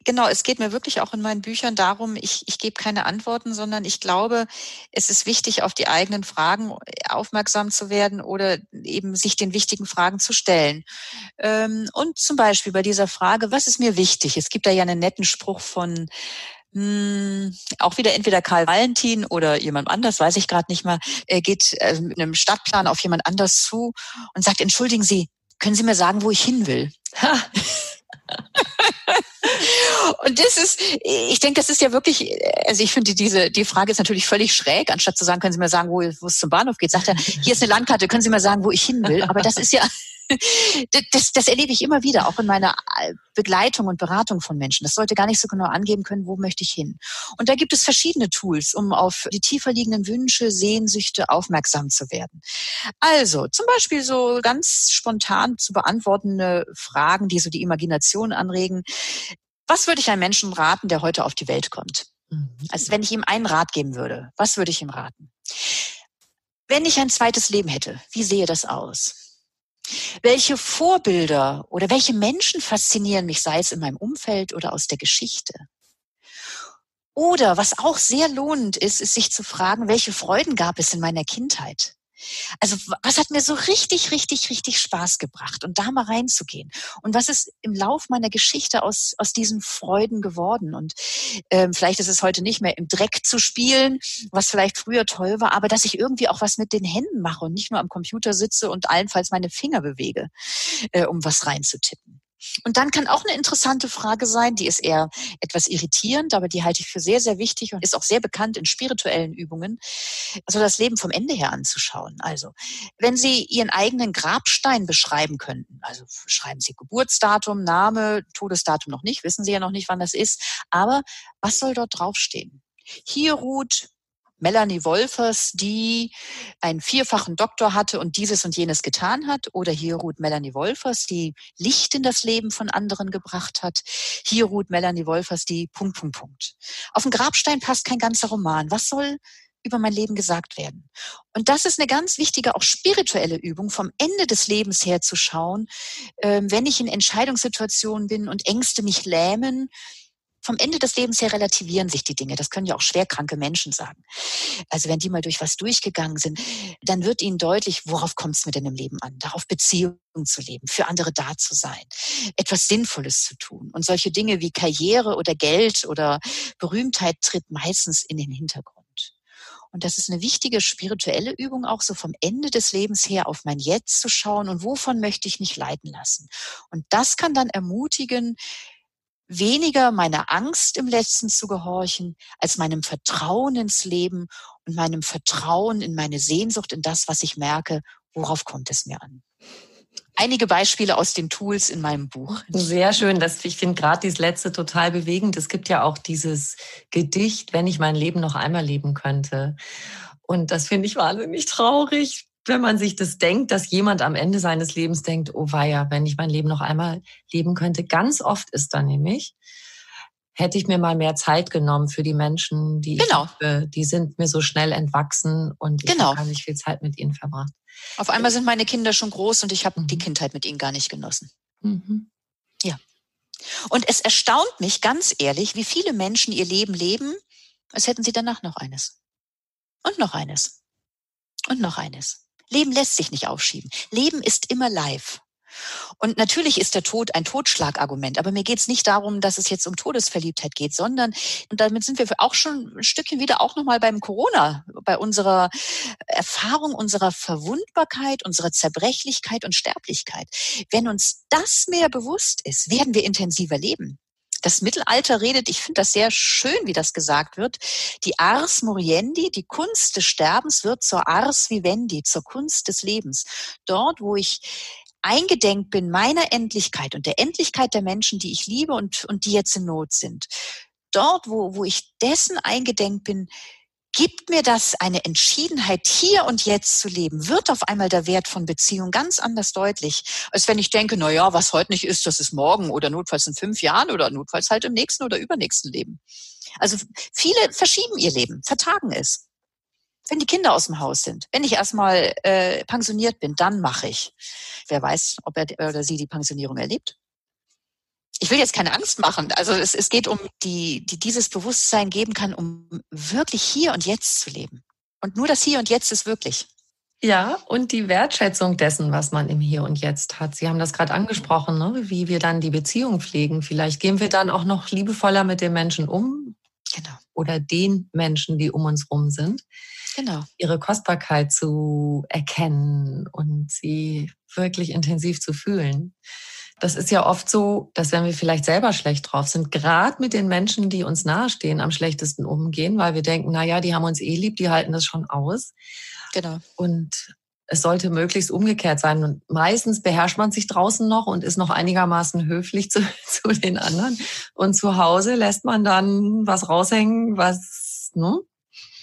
Genau, es geht mir wirklich auch in meinen Büchern darum, ich, ich gebe keine Antworten, sondern ich glaube, es ist wichtig, auf die eigenen Fragen aufmerksam zu werden oder eben sich den wichtigen Fragen zu stellen. Ähm, und zum Beispiel bei dieser Frage, was ist mir wichtig? Es gibt da ja einen netten Spruch von hm, auch wieder entweder Karl Valentin oder jemand anders, weiß ich gerade nicht mehr, er geht äh, mit einem Stadtplan auf jemand anders zu und sagt, entschuldigen Sie, können Sie mir sagen, wo ich hin will? [laughs] und das ist, ich denke, das ist ja wirklich, also ich finde diese, die Frage ist natürlich völlig schräg. Anstatt zu sagen, können Sie mir sagen, wo, wo es zum Bahnhof geht, sagt er, hier ist eine Landkarte, können Sie mir sagen, wo ich hin will? Aber das ist ja, [laughs] das, das erlebe ich immer wieder, auch in meiner äh, Begleitung und Beratung von Menschen. Das sollte gar nicht so genau angeben können, wo möchte ich hin. Und da gibt es verschiedene Tools, um auf die tiefer liegenden Wünsche, Sehnsüchte aufmerksam zu werden. Also zum Beispiel so ganz spontan zu beantwortende Fragen, die so die Imagination anregen. Was würde ich einem Menschen raten, der heute auf die Welt kommt? Mhm. Also wenn ich ihm einen Rat geben würde, was würde ich ihm raten? Wenn ich ein zweites Leben hätte, wie sehe das aus? Welche Vorbilder oder welche Menschen faszinieren mich, sei es in meinem Umfeld oder aus der Geschichte? Oder was auch sehr lohnend ist, ist sich zu fragen, welche Freuden gab es in meiner Kindheit? Also was hat mir so richtig, richtig, richtig Spaß gebracht und da mal reinzugehen? Und was ist im Lauf meiner Geschichte aus, aus diesen Freuden geworden? Und ähm, vielleicht ist es heute nicht mehr im Dreck zu spielen, was vielleicht früher toll war, aber dass ich irgendwie auch was mit den Händen mache und nicht nur am Computer sitze und allenfalls meine Finger bewege, äh, um was reinzutippen. Und dann kann auch eine interessante Frage sein, die ist eher etwas irritierend, aber die halte ich für sehr, sehr wichtig und ist auch sehr bekannt in spirituellen Übungen, also das Leben vom Ende her anzuschauen. Also, wenn Sie Ihren eigenen Grabstein beschreiben könnten, also schreiben Sie Geburtsdatum, Name, Todesdatum noch nicht, wissen Sie ja noch nicht, wann das ist, aber was soll dort draufstehen? Hier ruht Melanie Wolfers, die einen vierfachen Doktor hatte und dieses und jenes getan hat. Oder hier ruht Melanie Wolfers, die Licht in das Leben von anderen gebracht hat. Hier ruht Melanie Wolfers, die Punkt, Punkt, Punkt. Auf den Grabstein passt kein ganzer Roman. Was soll über mein Leben gesagt werden. Und das ist eine ganz wichtige, auch spirituelle Übung, vom Ende des Lebens her zu schauen, ähm, wenn ich in Entscheidungssituationen bin und Ängste mich lähmen, vom Ende des Lebens her relativieren sich die Dinge. Das können ja auch schwerkranke Menschen sagen. Also wenn die mal durch was durchgegangen sind, dann wird ihnen deutlich, worauf kommt es mir denn im Leben an? Darauf Beziehungen zu leben, für andere da zu sein, etwas Sinnvolles zu tun. Und solche Dinge wie Karriere oder Geld oder Berühmtheit tritt meistens in den Hintergrund. Und das ist eine wichtige spirituelle Übung, auch so vom Ende des Lebens her auf mein Jetzt zu schauen und wovon möchte ich mich leiten lassen. Und das kann dann ermutigen, weniger meiner Angst im Letzten zu gehorchen, als meinem Vertrauen ins Leben und meinem Vertrauen in meine Sehnsucht, in das, was ich merke, worauf kommt es mir an. Einige Beispiele aus den Tools in meinem Buch. Sehr schön. Das, ich finde gerade dieses letzte total bewegend. Es gibt ja auch dieses Gedicht, wenn ich mein Leben noch einmal leben könnte. Und das finde ich wahnsinnig traurig, wenn man sich das denkt, dass jemand am Ende seines Lebens denkt, oh weia, wenn ich mein Leben noch einmal leben könnte. Ganz oft ist da nämlich, hätte ich mir mal mehr Zeit genommen für die Menschen, die genau. ich liebe, die sind mir so schnell entwachsen und ich genau. habe gar nicht viel Zeit mit ihnen verbracht. Auf einmal sind meine Kinder schon groß und ich habe mhm. die Kindheit mit ihnen gar nicht genossen. Mhm. Ja. Und es erstaunt mich ganz ehrlich, wie viele Menschen ihr Leben leben, als hätten sie danach noch eines. Und noch eines. Und noch eines. Leben lässt sich nicht aufschieben. Leben ist immer live. Und natürlich ist der Tod ein Totschlagargument, aber mir geht es nicht darum, dass es jetzt um Todesverliebtheit geht, sondern, und damit sind wir auch schon ein Stückchen wieder auch nochmal beim Corona, bei unserer Erfahrung unserer Verwundbarkeit, unserer Zerbrechlichkeit und Sterblichkeit. Wenn uns das mehr bewusst ist, werden wir intensiver leben. Das Mittelalter redet, ich finde das sehr schön, wie das gesagt wird, die Ars Moriendi, die Kunst des Sterbens wird zur Ars Vivendi, zur Kunst des Lebens. Dort, wo ich eingedenk bin meiner Endlichkeit und der Endlichkeit der Menschen, die ich liebe und, und die jetzt in Not sind. Dort, wo, wo ich dessen eingedenk bin, gibt mir das eine Entschiedenheit, hier und jetzt zu leben, wird auf einmal der Wert von Beziehung ganz anders deutlich, als wenn ich denke, na ja, was heute nicht ist, das ist morgen oder notfalls in fünf Jahren oder notfalls halt im nächsten oder übernächsten Leben. Also viele verschieben ihr Leben, vertagen es. Wenn die Kinder aus dem Haus sind, wenn ich erstmal äh, pensioniert bin, dann mache ich. Wer weiß, ob er oder sie die Pensionierung erlebt ich will jetzt keine Angst machen. Also es, es geht um die, die dieses Bewusstsein geben kann, um wirklich hier und jetzt zu leben. Und nur das Hier und Jetzt ist wirklich. Ja, und die Wertschätzung dessen, was man im Hier und Jetzt hat. Sie haben das gerade angesprochen, ne? wie wir dann die Beziehung pflegen. Vielleicht gehen wir dann auch noch liebevoller mit den Menschen um. Genau. Oder den Menschen, die um uns rum sind. Genau. Ihre Kostbarkeit zu erkennen und sie wirklich intensiv zu fühlen. Das ist ja oft so, dass wenn wir vielleicht selber schlecht drauf sind, gerade mit den Menschen, die uns nahestehen, am schlechtesten umgehen, weil wir denken, na ja, die haben uns eh lieb, die halten das schon aus. Genau. Und es sollte möglichst umgekehrt sein. Und meistens beherrscht man sich draußen noch und ist noch einigermaßen höflich [laughs] zu, zu den anderen. Und zu Hause lässt man dann was raushängen, was, ne?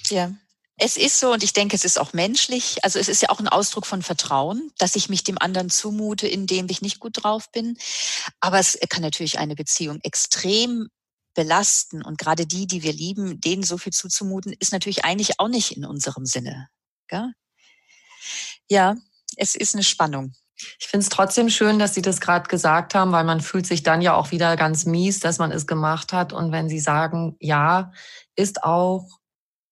Ja. Es ist so und ich denke, es ist auch menschlich. Also es ist ja auch ein Ausdruck von Vertrauen, dass ich mich dem anderen zumute, indem ich nicht gut drauf bin. Aber es kann natürlich eine Beziehung extrem belasten und gerade die, die wir lieben, denen so viel zuzumuten, ist natürlich eigentlich auch nicht in unserem Sinne. Gell? Ja, es ist eine Spannung. Ich finde es trotzdem schön, dass Sie das gerade gesagt haben, weil man fühlt sich dann ja auch wieder ganz mies, dass man es gemacht hat. Und wenn Sie sagen, ja, ist auch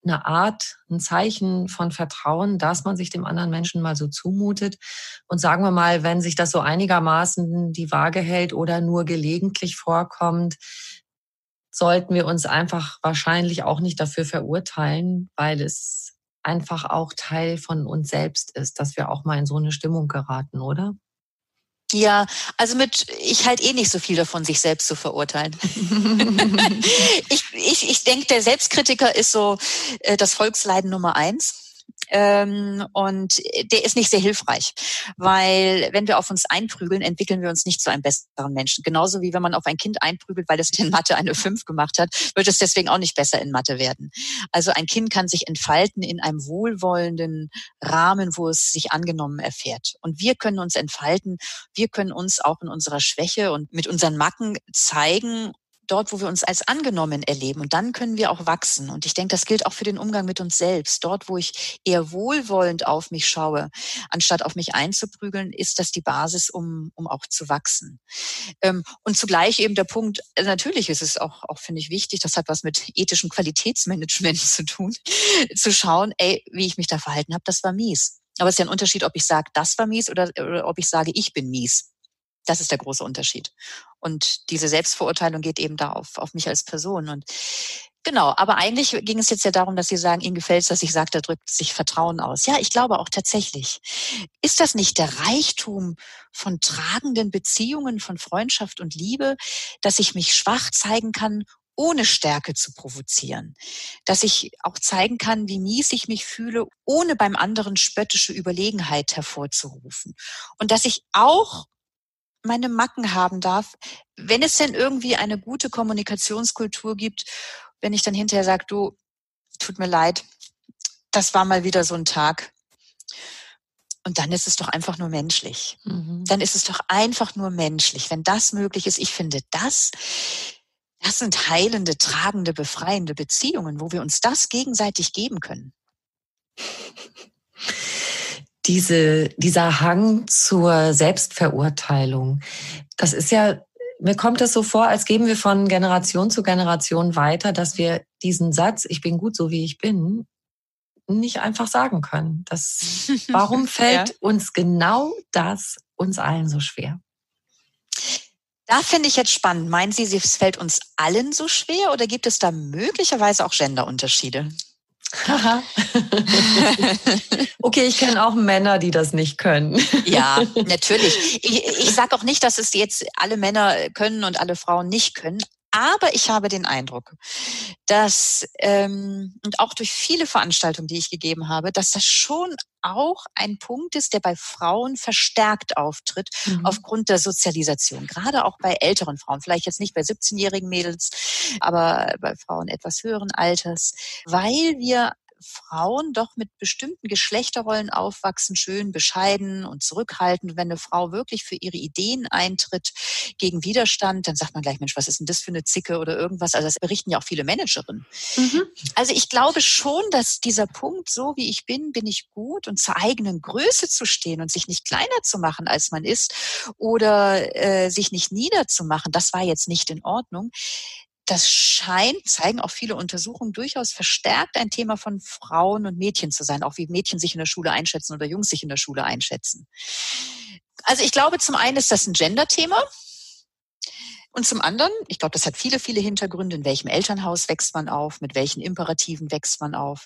eine Art, ein Zeichen von Vertrauen, dass man sich dem anderen Menschen mal so zumutet. Und sagen wir mal, wenn sich das so einigermaßen die Waage hält oder nur gelegentlich vorkommt, sollten wir uns einfach wahrscheinlich auch nicht dafür verurteilen, weil es einfach auch Teil von uns selbst ist, dass wir auch mal in so eine Stimmung geraten, oder? Ja, also mit, ich halte eh nicht so viel davon, sich selbst zu verurteilen. [laughs] ich ich, ich denke, der Selbstkritiker ist so äh, das Volksleiden Nummer eins. Ähm, und der ist nicht sehr hilfreich, weil wenn wir auf uns einprügeln, entwickeln wir uns nicht zu einem besseren Menschen. Genauso wie wenn man auf ein Kind einprügelt, weil es [laughs] in Mathe eine 5 gemacht hat, wird es deswegen auch nicht besser in Mathe werden. Also ein Kind kann sich entfalten in einem wohlwollenden Rahmen, wo es sich angenommen erfährt. Und wir können uns entfalten, wir können uns auch in unserer Schwäche und mit unseren Macken zeigen dort, wo wir uns als angenommen erleben. Und dann können wir auch wachsen. Und ich denke, das gilt auch für den Umgang mit uns selbst. Dort, wo ich eher wohlwollend auf mich schaue, anstatt auf mich einzuprügeln, ist das die Basis, um, um auch zu wachsen. Ähm, und zugleich eben der Punkt, äh, natürlich ist es auch, auch finde ich, wichtig, das hat was mit ethischem Qualitätsmanagement [laughs] zu tun, zu schauen, ey, wie ich mich da verhalten habe, das war mies. Aber es ist ja ein Unterschied, ob ich sage, das war mies oder, oder ob ich sage, ich bin mies. Das ist der große Unterschied. Und diese Selbstverurteilung geht eben da auf, auf mich als Person. Und Genau, aber eigentlich ging es jetzt ja darum, dass Sie sagen, Ihnen gefällt es, dass ich sage, da drückt sich Vertrauen aus. Ja, ich glaube auch tatsächlich. Ist das nicht der Reichtum von tragenden Beziehungen, von Freundschaft und Liebe, dass ich mich schwach zeigen kann, ohne Stärke zu provozieren? Dass ich auch zeigen kann, wie mies ich mich fühle, ohne beim anderen spöttische Überlegenheit hervorzurufen. Und dass ich auch meine Macken haben darf, wenn es denn irgendwie eine gute Kommunikationskultur gibt, wenn ich dann hinterher sage, du, tut mir leid, das war mal wieder so ein Tag. Und dann ist es doch einfach nur menschlich. Mhm. Dann ist es doch einfach nur menschlich, wenn das möglich ist. Ich finde, das, das sind heilende, tragende, befreiende Beziehungen, wo wir uns das gegenseitig geben können. [laughs] Diese, dieser Hang zur Selbstverurteilung, das ist ja mir kommt es so vor, als geben wir von Generation zu Generation weiter, dass wir diesen Satz, ich bin gut so wie ich bin, nicht einfach sagen können. Das, [laughs] warum fällt ja. uns genau das uns allen so schwer? Da finde ich jetzt spannend. Meinen Sie, es fällt uns allen so schwer oder gibt es da möglicherweise auch Genderunterschiede? [laughs] okay, ich kenne auch Männer, die das nicht können. ja, [laughs] natürlich. Ich, ich sage auch nicht, dass es jetzt alle Männer können und alle Frauen nicht können. Aber ich habe den Eindruck, dass, ähm, und auch durch viele Veranstaltungen, die ich gegeben habe, dass das schon auch ein Punkt ist, der bei Frauen verstärkt auftritt, mhm. aufgrund der Sozialisation. Gerade auch bei älteren Frauen, vielleicht jetzt nicht bei 17-jährigen Mädels, aber bei Frauen etwas höheren Alters, weil wir Frauen doch mit bestimmten Geschlechterrollen aufwachsen, schön bescheiden und zurückhaltend. Wenn eine Frau wirklich für ihre Ideen eintritt gegen Widerstand, dann sagt man gleich, Mensch, was ist denn das für eine Zicke oder irgendwas? Also das berichten ja auch viele Managerinnen. Mhm. Also ich glaube schon, dass dieser Punkt, so wie ich bin, bin ich gut und zur eigenen Größe zu stehen und sich nicht kleiner zu machen, als man ist oder äh, sich nicht niederzumachen, das war jetzt nicht in Ordnung das scheint, zeigen auch viele Untersuchungen, durchaus verstärkt ein Thema von Frauen und Mädchen zu sein, auch wie Mädchen sich in der Schule einschätzen oder Jungs sich in der Schule einschätzen. Also ich glaube, zum einen ist das ein Gender-Thema. Und zum anderen, ich glaube, das hat viele, viele Hintergründe. In welchem Elternhaus wächst man auf? Mit welchen Imperativen wächst man auf?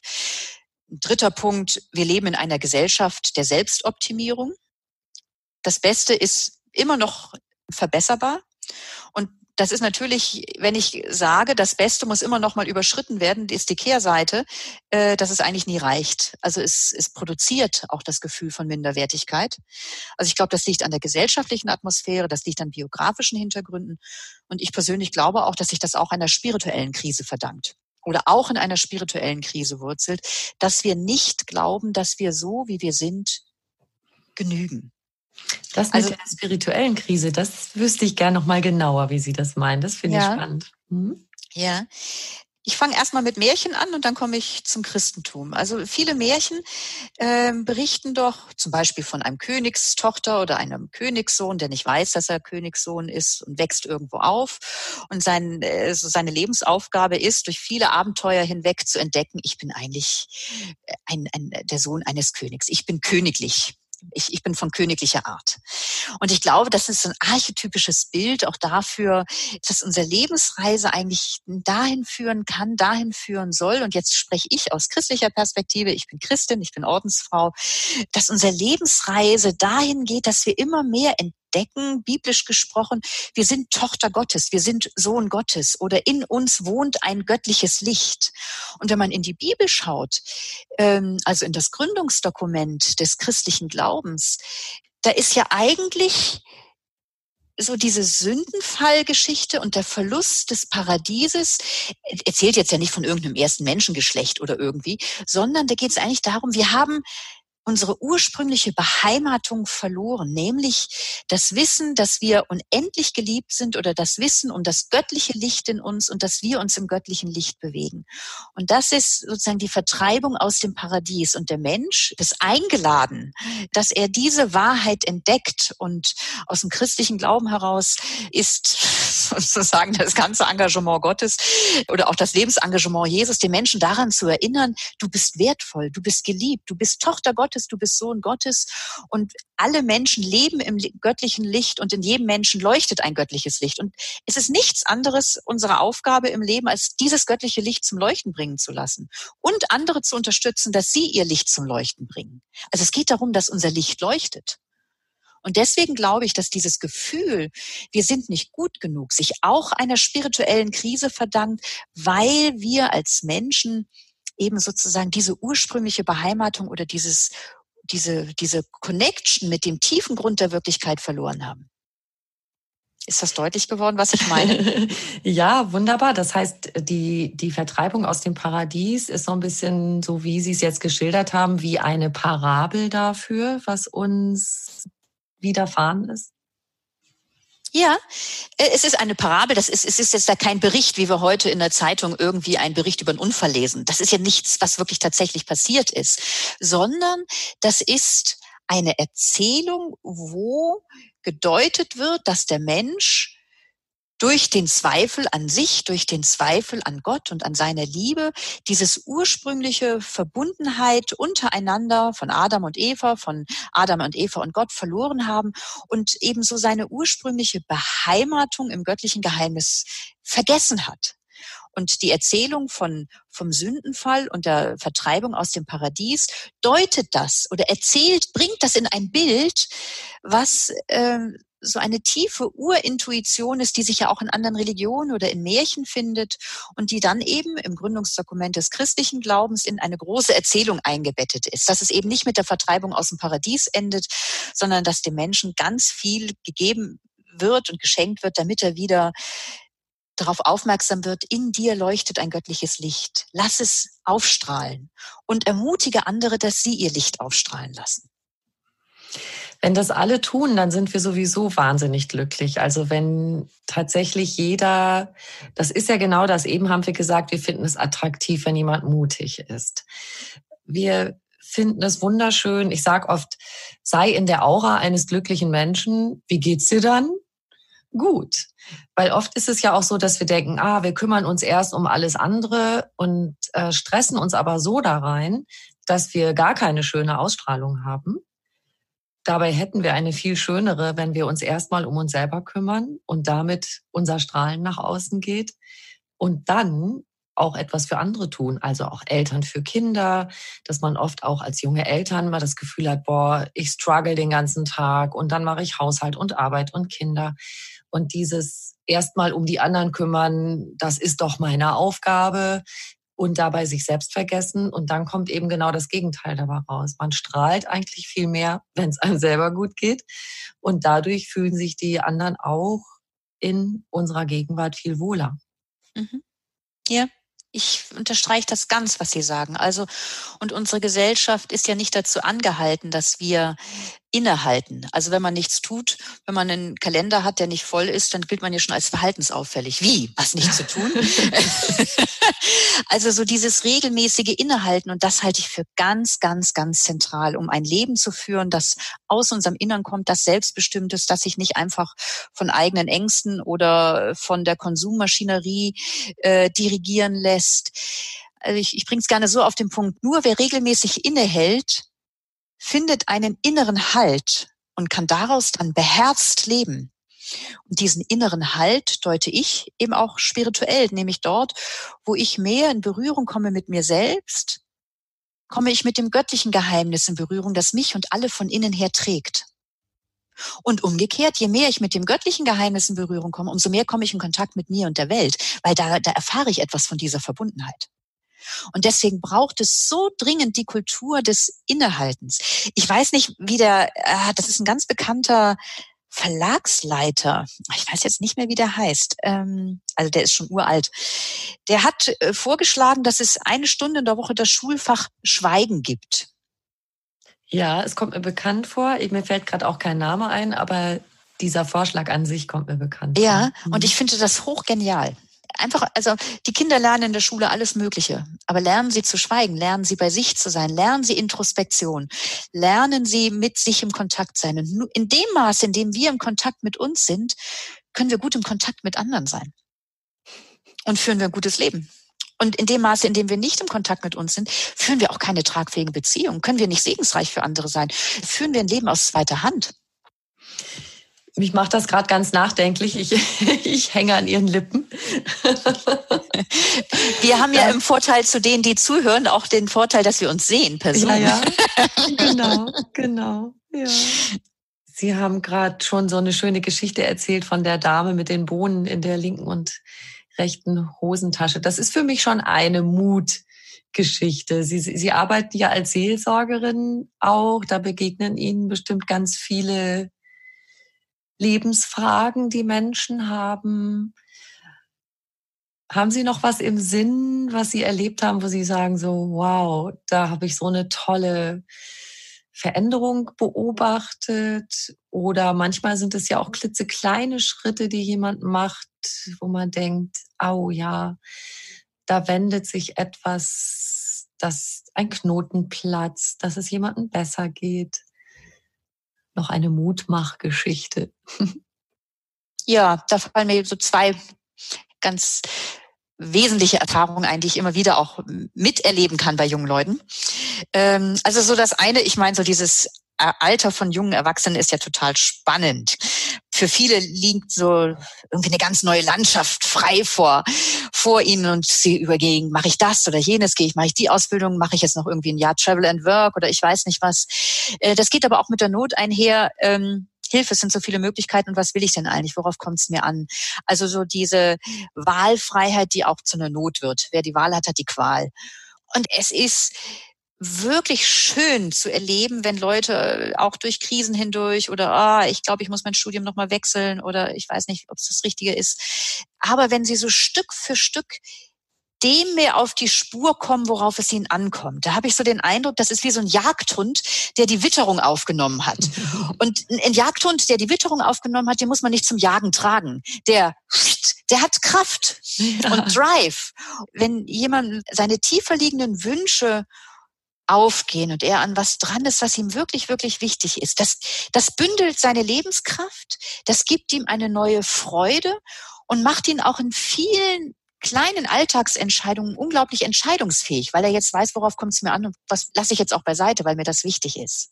Ein dritter Punkt, wir leben in einer Gesellschaft der Selbstoptimierung. Das Beste ist immer noch verbesserbar. Und das ist natürlich, wenn ich sage, das Beste muss immer noch mal überschritten werden, ist die Kehrseite, äh, dass es eigentlich nie reicht. Also es, es produziert auch das Gefühl von Minderwertigkeit. Also ich glaube, das liegt an der gesellschaftlichen Atmosphäre, das liegt an biografischen Hintergründen. Und ich persönlich glaube auch, dass sich das auch einer spirituellen Krise verdankt oder auch in einer spirituellen Krise wurzelt, dass wir nicht glauben, dass wir so, wie wir sind, genügen. Das mit also, der spirituellen Krise, das wüsste ich gerne noch mal genauer, wie Sie das meinen. Das finde ja. ich spannend. Mhm. Ja. Ich fange erstmal mit Märchen an und dann komme ich zum Christentum. Also viele Märchen äh, berichten doch zum Beispiel von einem Königstochter oder einem Königssohn, der nicht weiß, dass er Königssohn ist und wächst irgendwo auf. Und sein, äh, so seine Lebensaufgabe ist, durch viele Abenteuer hinweg zu entdecken, ich bin eigentlich ein, ein, der Sohn eines Königs. Ich bin königlich ich, ich bin von königlicher Art. Und ich glaube, das ist ein archetypisches Bild auch dafür, dass unsere Lebensreise eigentlich dahin führen kann, dahin führen soll. Und jetzt spreche ich aus christlicher Perspektive. Ich bin Christin, ich bin Ordensfrau, dass unsere Lebensreise dahin geht, dass wir immer mehr entdecken, entdecken, biblisch gesprochen, wir sind Tochter Gottes, wir sind Sohn Gottes oder in uns wohnt ein göttliches Licht. Und wenn man in die Bibel schaut, ähm, also in das Gründungsdokument des christlichen Glaubens, da ist ja eigentlich so diese Sündenfallgeschichte und der Verlust des Paradieses erzählt jetzt ja nicht von irgendeinem ersten Menschengeschlecht oder irgendwie, sondern da geht es eigentlich darum, wir haben unsere ursprüngliche Beheimatung verloren, nämlich das Wissen, dass wir unendlich geliebt sind oder das Wissen um das göttliche Licht in uns und dass wir uns im göttlichen Licht bewegen. Und das ist sozusagen die Vertreibung aus dem Paradies. Und der Mensch ist eingeladen, dass er diese Wahrheit entdeckt und aus dem christlichen Glauben heraus ist [laughs] sozusagen das ganze Engagement Gottes oder auch das Lebensengagement Jesus, den Menschen daran zu erinnern, du bist wertvoll, du bist geliebt, du bist Tochter Gottes, Gottes, du bist Sohn Gottes und alle Menschen leben im göttlichen Licht und in jedem Menschen leuchtet ein göttliches Licht. Und es ist nichts anderes unsere Aufgabe im Leben, als dieses göttliche Licht zum Leuchten bringen zu lassen und andere zu unterstützen, dass sie ihr Licht zum Leuchten bringen. Also es geht darum, dass unser Licht leuchtet. Und deswegen glaube ich, dass dieses Gefühl, wir sind nicht gut genug, sich auch einer spirituellen Krise verdankt, weil wir als Menschen eben sozusagen diese ursprüngliche Beheimatung oder dieses, diese, diese Connection mit dem tiefen Grund der Wirklichkeit verloren haben. Ist das deutlich geworden, was ich meine? [laughs] ja, wunderbar. Das heißt, die, die Vertreibung aus dem Paradies ist so ein bisschen, so wie Sie es jetzt geschildert haben, wie eine Parabel dafür, was uns widerfahren ist. Ja, äh, es ist eine Parabel. Das ist, es ist jetzt da kein Bericht, wie wir heute in der Zeitung irgendwie einen Bericht über einen Unfall lesen. Das ist ja nichts, was wirklich tatsächlich passiert ist, sondern das ist eine Erzählung, wo gedeutet wird, dass der Mensch durch den Zweifel an sich, durch den Zweifel an Gott und an seiner Liebe, dieses ursprüngliche Verbundenheit untereinander von Adam und Eva, von Adam und Eva und Gott verloren haben und ebenso seine ursprüngliche Beheimatung im göttlichen Geheimnis vergessen hat. Und die Erzählung von, vom Sündenfall und der Vertreibung aus dem Paradies deutet das oder erzählt, bringt das in ein Bild, was äh, so eine tiefe Urintuition ist, die sich ja auch in anderen Religionen oder in Märchen findet und die dann eben im Gründungsdokument des christlichen Glaubens in eine große Erzählung eingebettet ist. Dass es eben nicht mit der Vertreibung aus dem Paradies endet, sondern dass dem Menschen ganz viel gegeben wird und geschenkt wird, damit er wieder darauf aufmerksam wird, in dir leuchtet ein göttliches Licht. Lass es aufstrahlen und ermutige andere, dass sie ihr Licht aufstrahlen lassen. Wenn das alle tun, dann sind wir sowieso wahnsinnig glücklich. Also wenn tatsächlich jeder, das ist ja genau das, eben haben wir gesagt, wir finden es attraktiv, wenn jemand mutig ist. Wir finden es wunderschön. Ich sage oft, sei in der Aura eines glücklichen Menschen. Wie geht's dir dann? Gut. Weil oft ist es ja auch so, dass wir denken, ah, wir kümmern uns erst um alles andere und äh, stressen uns aber so da rein, dass wir gar keine schöne Ausstrahlung haben. Dabei hätten wir eine viel schönere, wenn wir uns erstmal um uns selber kümmern und damit unser Strahlen nach außen geht und dann auch etwas für andere tun, also auch Eltern für Kinder, dass man oft auch als junge Eltern mal das Gefühl hat, boah, ich struggle den ganzen Tag und dann mache ich Haushalt und Arbeit und Kinder. Und dieses erstmal um die anderen kümmern, das ist doch meine Aufgabe und dabei sich selbst vergessen. Und dann kommt eben genau das Gegenteil dabei raus. Man strahlt eigentlich viel mehr, wenn es einem selber gut geht. Und dadurch fühlen sich die anderen auch in unserer Gegenwart viel wohler. Mhm. Ja, ich unterstreiche das ganz, was Sie sagen. Also, und unsere Gesellschaft ist ja nicht dazu angehalten, dass wir innehalten. Also wenn man nichts tut, wenn man einen Kalender hat, der nicht voll ist, dann gilt man ja schon als verhaltensauffällig. Wie? Was nicht zu tun? [laughs] also so dieses regelmäßige Innehalten und das halte ich für ganz, ganz, ganz zentral, um ein Leben zu führen, das aus unserem Innern kommt, das selbstbestimmt ist, das sich nicht einfach von eigenen Ängsten oder von der Konsummaschinerie äh, dirigieren lässt. Also ich, ich bringe es gerne so auf den Punkt, nur wer regelmäßig innehält, findet einen inneren Halt und kann daraus dann beherzt leben. Und diesen inneren Halt deute ich eben auch spirituell, nämlich dort, wo ich mehr in Berührung komme mit mir selbst, komme ich mit dem göttlichen Geheimnis in Berührung, das mich und alle von innen her trägt. Und umgekehrt, je mehr ich mit dem göttlichen Geheimnis in Berührung komme, umso mehr komme ich in Kontakt mit mir und der Welt, weil da, da erfahre ich etwas von dieser Verbundenheit. Und deswegen braucht es so dringend die Kultur des Innehaltens. Ich weiß nicht, wie der, äh, das ist ein ganz bekannter Verlagsleiter, ich weiß jetzt nicht mehr, wie der heißt, ähm, also der ist schon uralt, der hat äh, vorgeschlagen, dass es eine Stunde in der Woche das Schulfach Schweigen gibt. Ja, es kommt mir bekannt vor. Mir fällt gerade auch kein Name ein, aber dieser Vorschlag an sich kommt mir bekannt vor. Ja, und mhm. ich finde das hochgenial einfach, also die Kinder lernen in der Schule alles Mögliche, aber lernen sie zu schweigen, lernen sie bei sich zu sein, lernen sie Introspektion, lernen sie mit sich im Kontakt sein. Und in dem Maß, in dem wir im Kontakt mit uns sind, können wir gut im Kontakt mit anderen sein. Und führen wir ein gutes Leben. Und in dem Maße, in dem wir nicht im Kontakt mit uns sind, führen wir auch keine tragfähigen Beziehungen, können wir nicht segensreich für andere sein, führen wir ein Leben aus zweiter Hand. Mich macht das gerade ganz nachdenklich. Ich, [laughs] ich hänge an ihren Lippen. Wir haben ja, ja, im Vorteil zu denen, die zuhören, auch den Vorteil, dass wir uns sehen persönlich. Ja, ja. [laughs] genau, genau. Ja. Sie haben gerade schon so eine schöne Geschichte erzählt von der Dame mit den Bohnen in der linken und rechten Hosentasche. Das ist für mich schon eine Mutgeschichte. Sie, Sie arbeiten ja als Seelsorgerin auch. Da begegnen Ihnen bestimmt ganz viele Lebensfragen, die Menschen haben. Haben Sie noch was im Sinn, was Sie erlebt haben, wo Sie sagen, so, wow, da habe ich so eine tolle Veränderung beobachtet? Oder manchmal sind es ja auch klitzekleine Schritte, die jemand macht, wo man denkt, au ja, da wendet sich etwas, dass ein Knoten platzt, dass es jemandem besser geht noch eine Mutmachgeschichte? Ja, da fallen mir so zwei ganz wesentliche Erfahrungen ein, die ich immer wieder auch miterleben kann bei jungen Leuten. Ähm, also so das eine, ich meine so dieses Alter von jungen Erwachsenen ist ja total spannend. Für viele liegt so irgendwie eine ganz neue Landschaft frei vor, vor ihnen und sie überlegen, mache ich das oder jenes, gehe ich, mache ich die Ausbildung, mache ich jetzt noch irgendwie ein Jahr Travel and Work oder ich weiß nicht was. Äh, das geht aber auch mit der Not einher. Ähm, Hilfe, es sind so viele Möglichkeiten und was will ich denn eigentlich? Worauf kommt es mir an? Also so diese Wahlfreiheit, die auch zu einer Not wird. Wer die Wahl hat, hat die Qual. Und es ist wirklich schön zu erleben, wenn Leute äh, auch durch Krisen hindurch oder ah, ich glaube, ich muss mein Studium nochmal wechseln oder ich weiß nicht, ob es das Richtige ist. Aber wenn sie so Stück für Stück dem mehr auf die Spur kommen, worauf es ihnen ankommt. Da habe ich so den Eindruck, das ist wie so ein Jagdhund, der die Witterung aufgenommen hat. [laughs] Und ein Jagdhund, der die Witterung aufgenommen hat, den muss man nicht zum Jagen tragen. Der, der hat Kraft ja. und Drive. Wenn jemand seine tiefer liegenden Wünsche aufgehen und er an was dran ist, was ihm wirklich, wirklich wichtig ist. Das, das bündelt seine Lebenskraft, das gibt ihm eine neue Freude und macht ihn auch in vielen kleinen Alltagsentscheidungen unglaublich entscheidungsfähig, weil er jetzt weiß, worauf kommt es mir an und was lasse ich jetzt auch beiseite, weil mir das wichtig ist.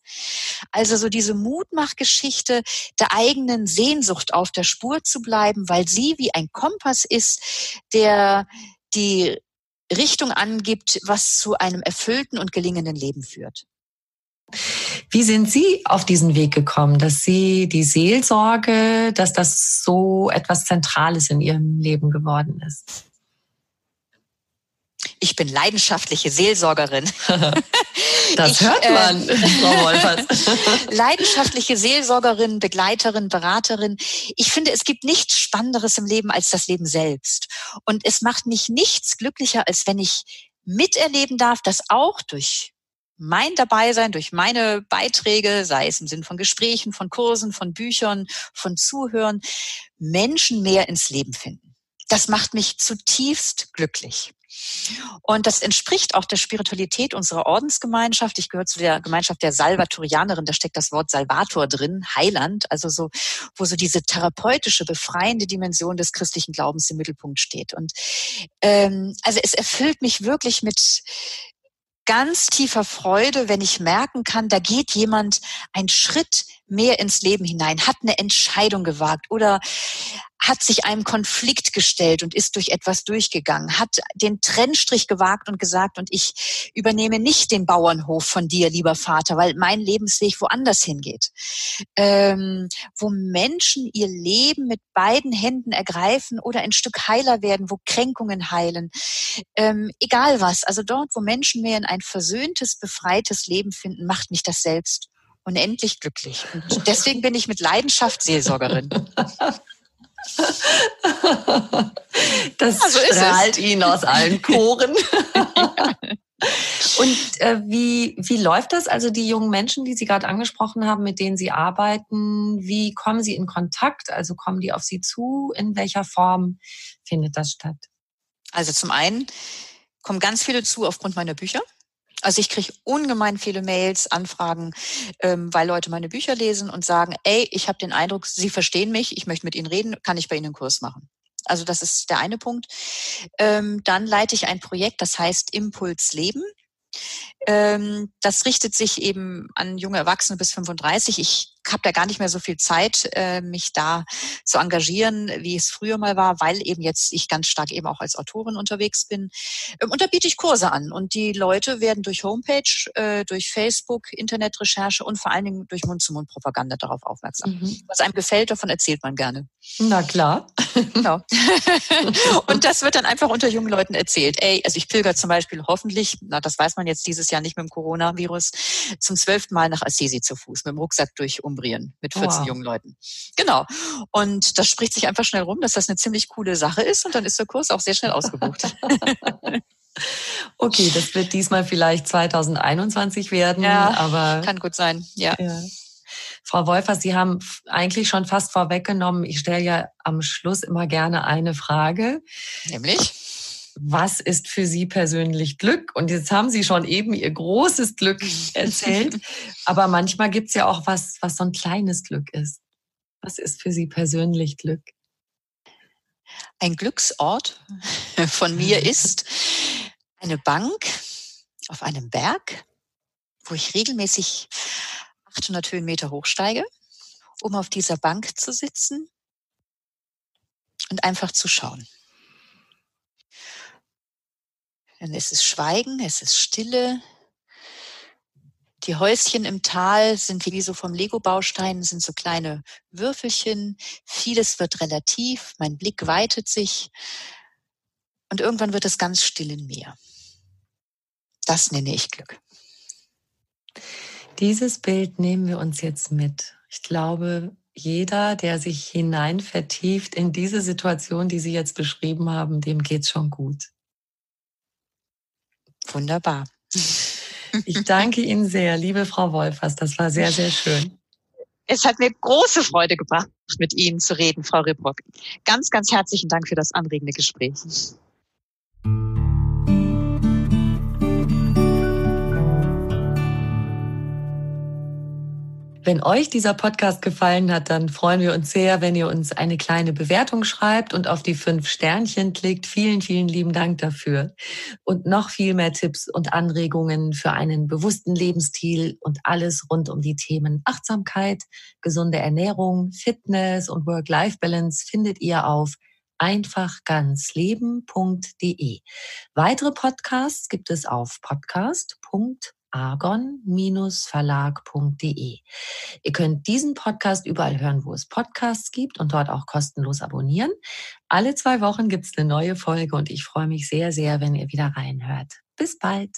Also so diese Mutmachgeschichte der eigenen Sehnsucht auf der Spur zu bleiben, weil sie wie ein Kompass ist, der die Richtung angibt, was zu einem erfüllten und gelingenden Leben führt. Wie sind Sie auf diesen Weg gekommen, dass Sie die Seelsorge, dass das so etwas Zentrales in Ihrem Leben geworden ist? Ich bin leidenschaftliche Seelsorgerin. [laughs] Das ich, hört man, äh, Frau Wolfers. [laughs] leidenschaftliche Seelsorgerin, Begleiterin, Beraterin. Ich finde, es gibt nichts Spannenderes im Leben als das Leben selbst. Und es macht mich nichts glücklicher, als wenn ich miterleben darf, dass auch durch mein Dabeisein, durch meine Beiträge, sei es im Sinn von Gesprächen, von Kursen, von Büchern, von Zuhören, Menschen mehr ins Leben finden. Das macht mich zutiefst glücklich. Und das entspricht auch der Spiritualität unserer Ordensgemeinschaft. Ich gehöre zu der Gemeinschaft der Salvatorianerin. Da steckt das Wort Salvator drin, Heiland, also so, wo so diese therapeutische, befreiende Dimension des christlichen Glaubens im Mittelpunkt steht. Und ähm, also es erfüllt mich wirklich mit ganz tiefer Freude, wenn ich merken kann, da geht jemand einen Schritt mehr ins Leben hinein, hat eine Entscheidung gewagt oder hat sich einem Konflikt gestellt und ist durch etwas durchgegangen, hat den Trennstrich gewagt und gesagt, und ich übernehme nicht den Bauernhof von dir, lieber Vater, weil mein Lebensweg woanders hingeht. Ähm, wo Menschen ihr Leben mit beiden Händen ergreifen oder ein Stück heiler werden, wo Kränkungen heilen. Ähm, egal was, also dort, wo Menschen mehr in ein versöhntes, befreites Leben finden, macht mich das selbst unendlich glücklich. Und deswegen bin ich mit Leidenschaft Seelsorgerin. [laughs] Das also strahlt ihn aus allen Poren. [laughs] Und äh, wie, wie läuft das? Also die jungen Menschen, die Sie gerade angesprochen haben, mit denen Sie arbeiten, wie kommen Sie in Kontakt? Also kommen die auf Sie zu? In welcher Form findet das statt? Also zum einen kommen ganz viele zu aufgrund meiner Bücher. Also ich kriege ungemein viele Mails, Anfragen, ähm, weil Leute meine Bücher lesen und sagen, ey, ich habe den Eindruck, Sie verstehen mich, ich möchte mit Ihnen reden, kann ich bei Ihnen einen Kurs machen. Also das ist der eine Punkt. Ähm, dann leite ich ein Projekt, das heißt Impuls Leben. Ähm, das richtet sich eben an junge Erwachsene bis 35. Ich habe da gar nicht mehr so viel Zeit, äh, mich da zu engagieren, wie es früher mal war, weil eben jetzt ich ganz stark eben auch als Autorin unterwegs bin. Ähm, und da biete ich Kurse an. Und die Leute werden durch Homepage, äh, durch Facebook, Internetrecherche und vor allen Dingen durch Mund-zu-Mund-Propaganda darauf aufmerksam. Mhm. Was einem gefällt, davon erzählt man gerne. Na klar. Genau. [laughs] und das wird dann einfach unter jungen Leuten erzählt. Ey, also ich pilger zum Beispiel hoffentlich, na das weiß man jetzt dieses Jahr nicht mit dem Coronavirus, zum zwölften Mal nach Assisi zu Fuß, mit dem Rucksack durch Umbrien mit 14 wow. jungen Leuten. Genau. Und das spricht sich einfach schnell rum, dass das eine ziemlich coole Sache ist und dann ist der Kurs auch sehr schnell ausgebucht. [laughs] okay, das wird diesmal vielleicht 2021 werden, ja, aber kann gut sein. Ja. ja. Frau Wolfers, Sie haben eigentlich schon fast vorweggenommen. Ich stelle ja am Schluss immer gerne eine Frage. Nämlich? Was ist für Sie persönlich Glück? Und jetzt haben Sie schon eben Ihr großes Glück [laughs] erzählt. Aber manchmal gibt es ja auch was, was so ein kleines Glück ist. Was ist für Sie persönlich Glück? Ein Glücksort [laughs] von mir [laughs] ist eine Bank auf einem Berg, wo ich regelmäßig 800 Höhenmeter hochsteige, um auf dieser Bank zu sitzen und einfach zu schauen. Denn es ist Schweigen, es ist Stille. Die Häuschen im Tal sind wie so vom Lego-Baustein, sind so kleine Würfelchen. Vieles wird relativ, mein Blick weitet sich und irgendwann wird es ganz still in mir. Das nenne ich Glück. Dieses Bild nehmen wir uns jetzt mit. Ich glaube, jeder, der sich hinein vertieft in diese Situation, die Sie jetzt beschrieben haben, dem geht's schon gut. Wunderbar. Ich [laughs] danke Ihnen sehr, liebe Frau Wolfers. Das war sehr, sehr schön. Es hat mir große Freude gebracht, mit Ihnen zu reden, Frau Ribrock. Ganz, ganz herzlichen Dank für das anregende Gespräch. Wenn euch dieser Podcast gefallen hat, dann freuen wir uns sehr, wenn ihr uns eine kleine Bewertung schreibt und auf die fünf Sternchen klickt. Vielen, vielen lieben Dank dafür. Und noch viel mehr Tipps und Anregungen für einen bewussten Lebensstil und alles rund um die Themen Achtsamkeit, gesunde Ernährung, Fitness und Work-Life-Balance findet ihr auf einfachganzleben.de. Weitere Podcasts gibt es auf podcast.de argon-verlag.de. Ihr könnt diesen Podcast überall hören, wo es Podcasts gibt und dort auch kostenlos abonnieren. Alle zwei Wochen gibt es eine neue Folge und ich freue mich sehr, sehr, wenn ihr wieder reinhört. Bis bald.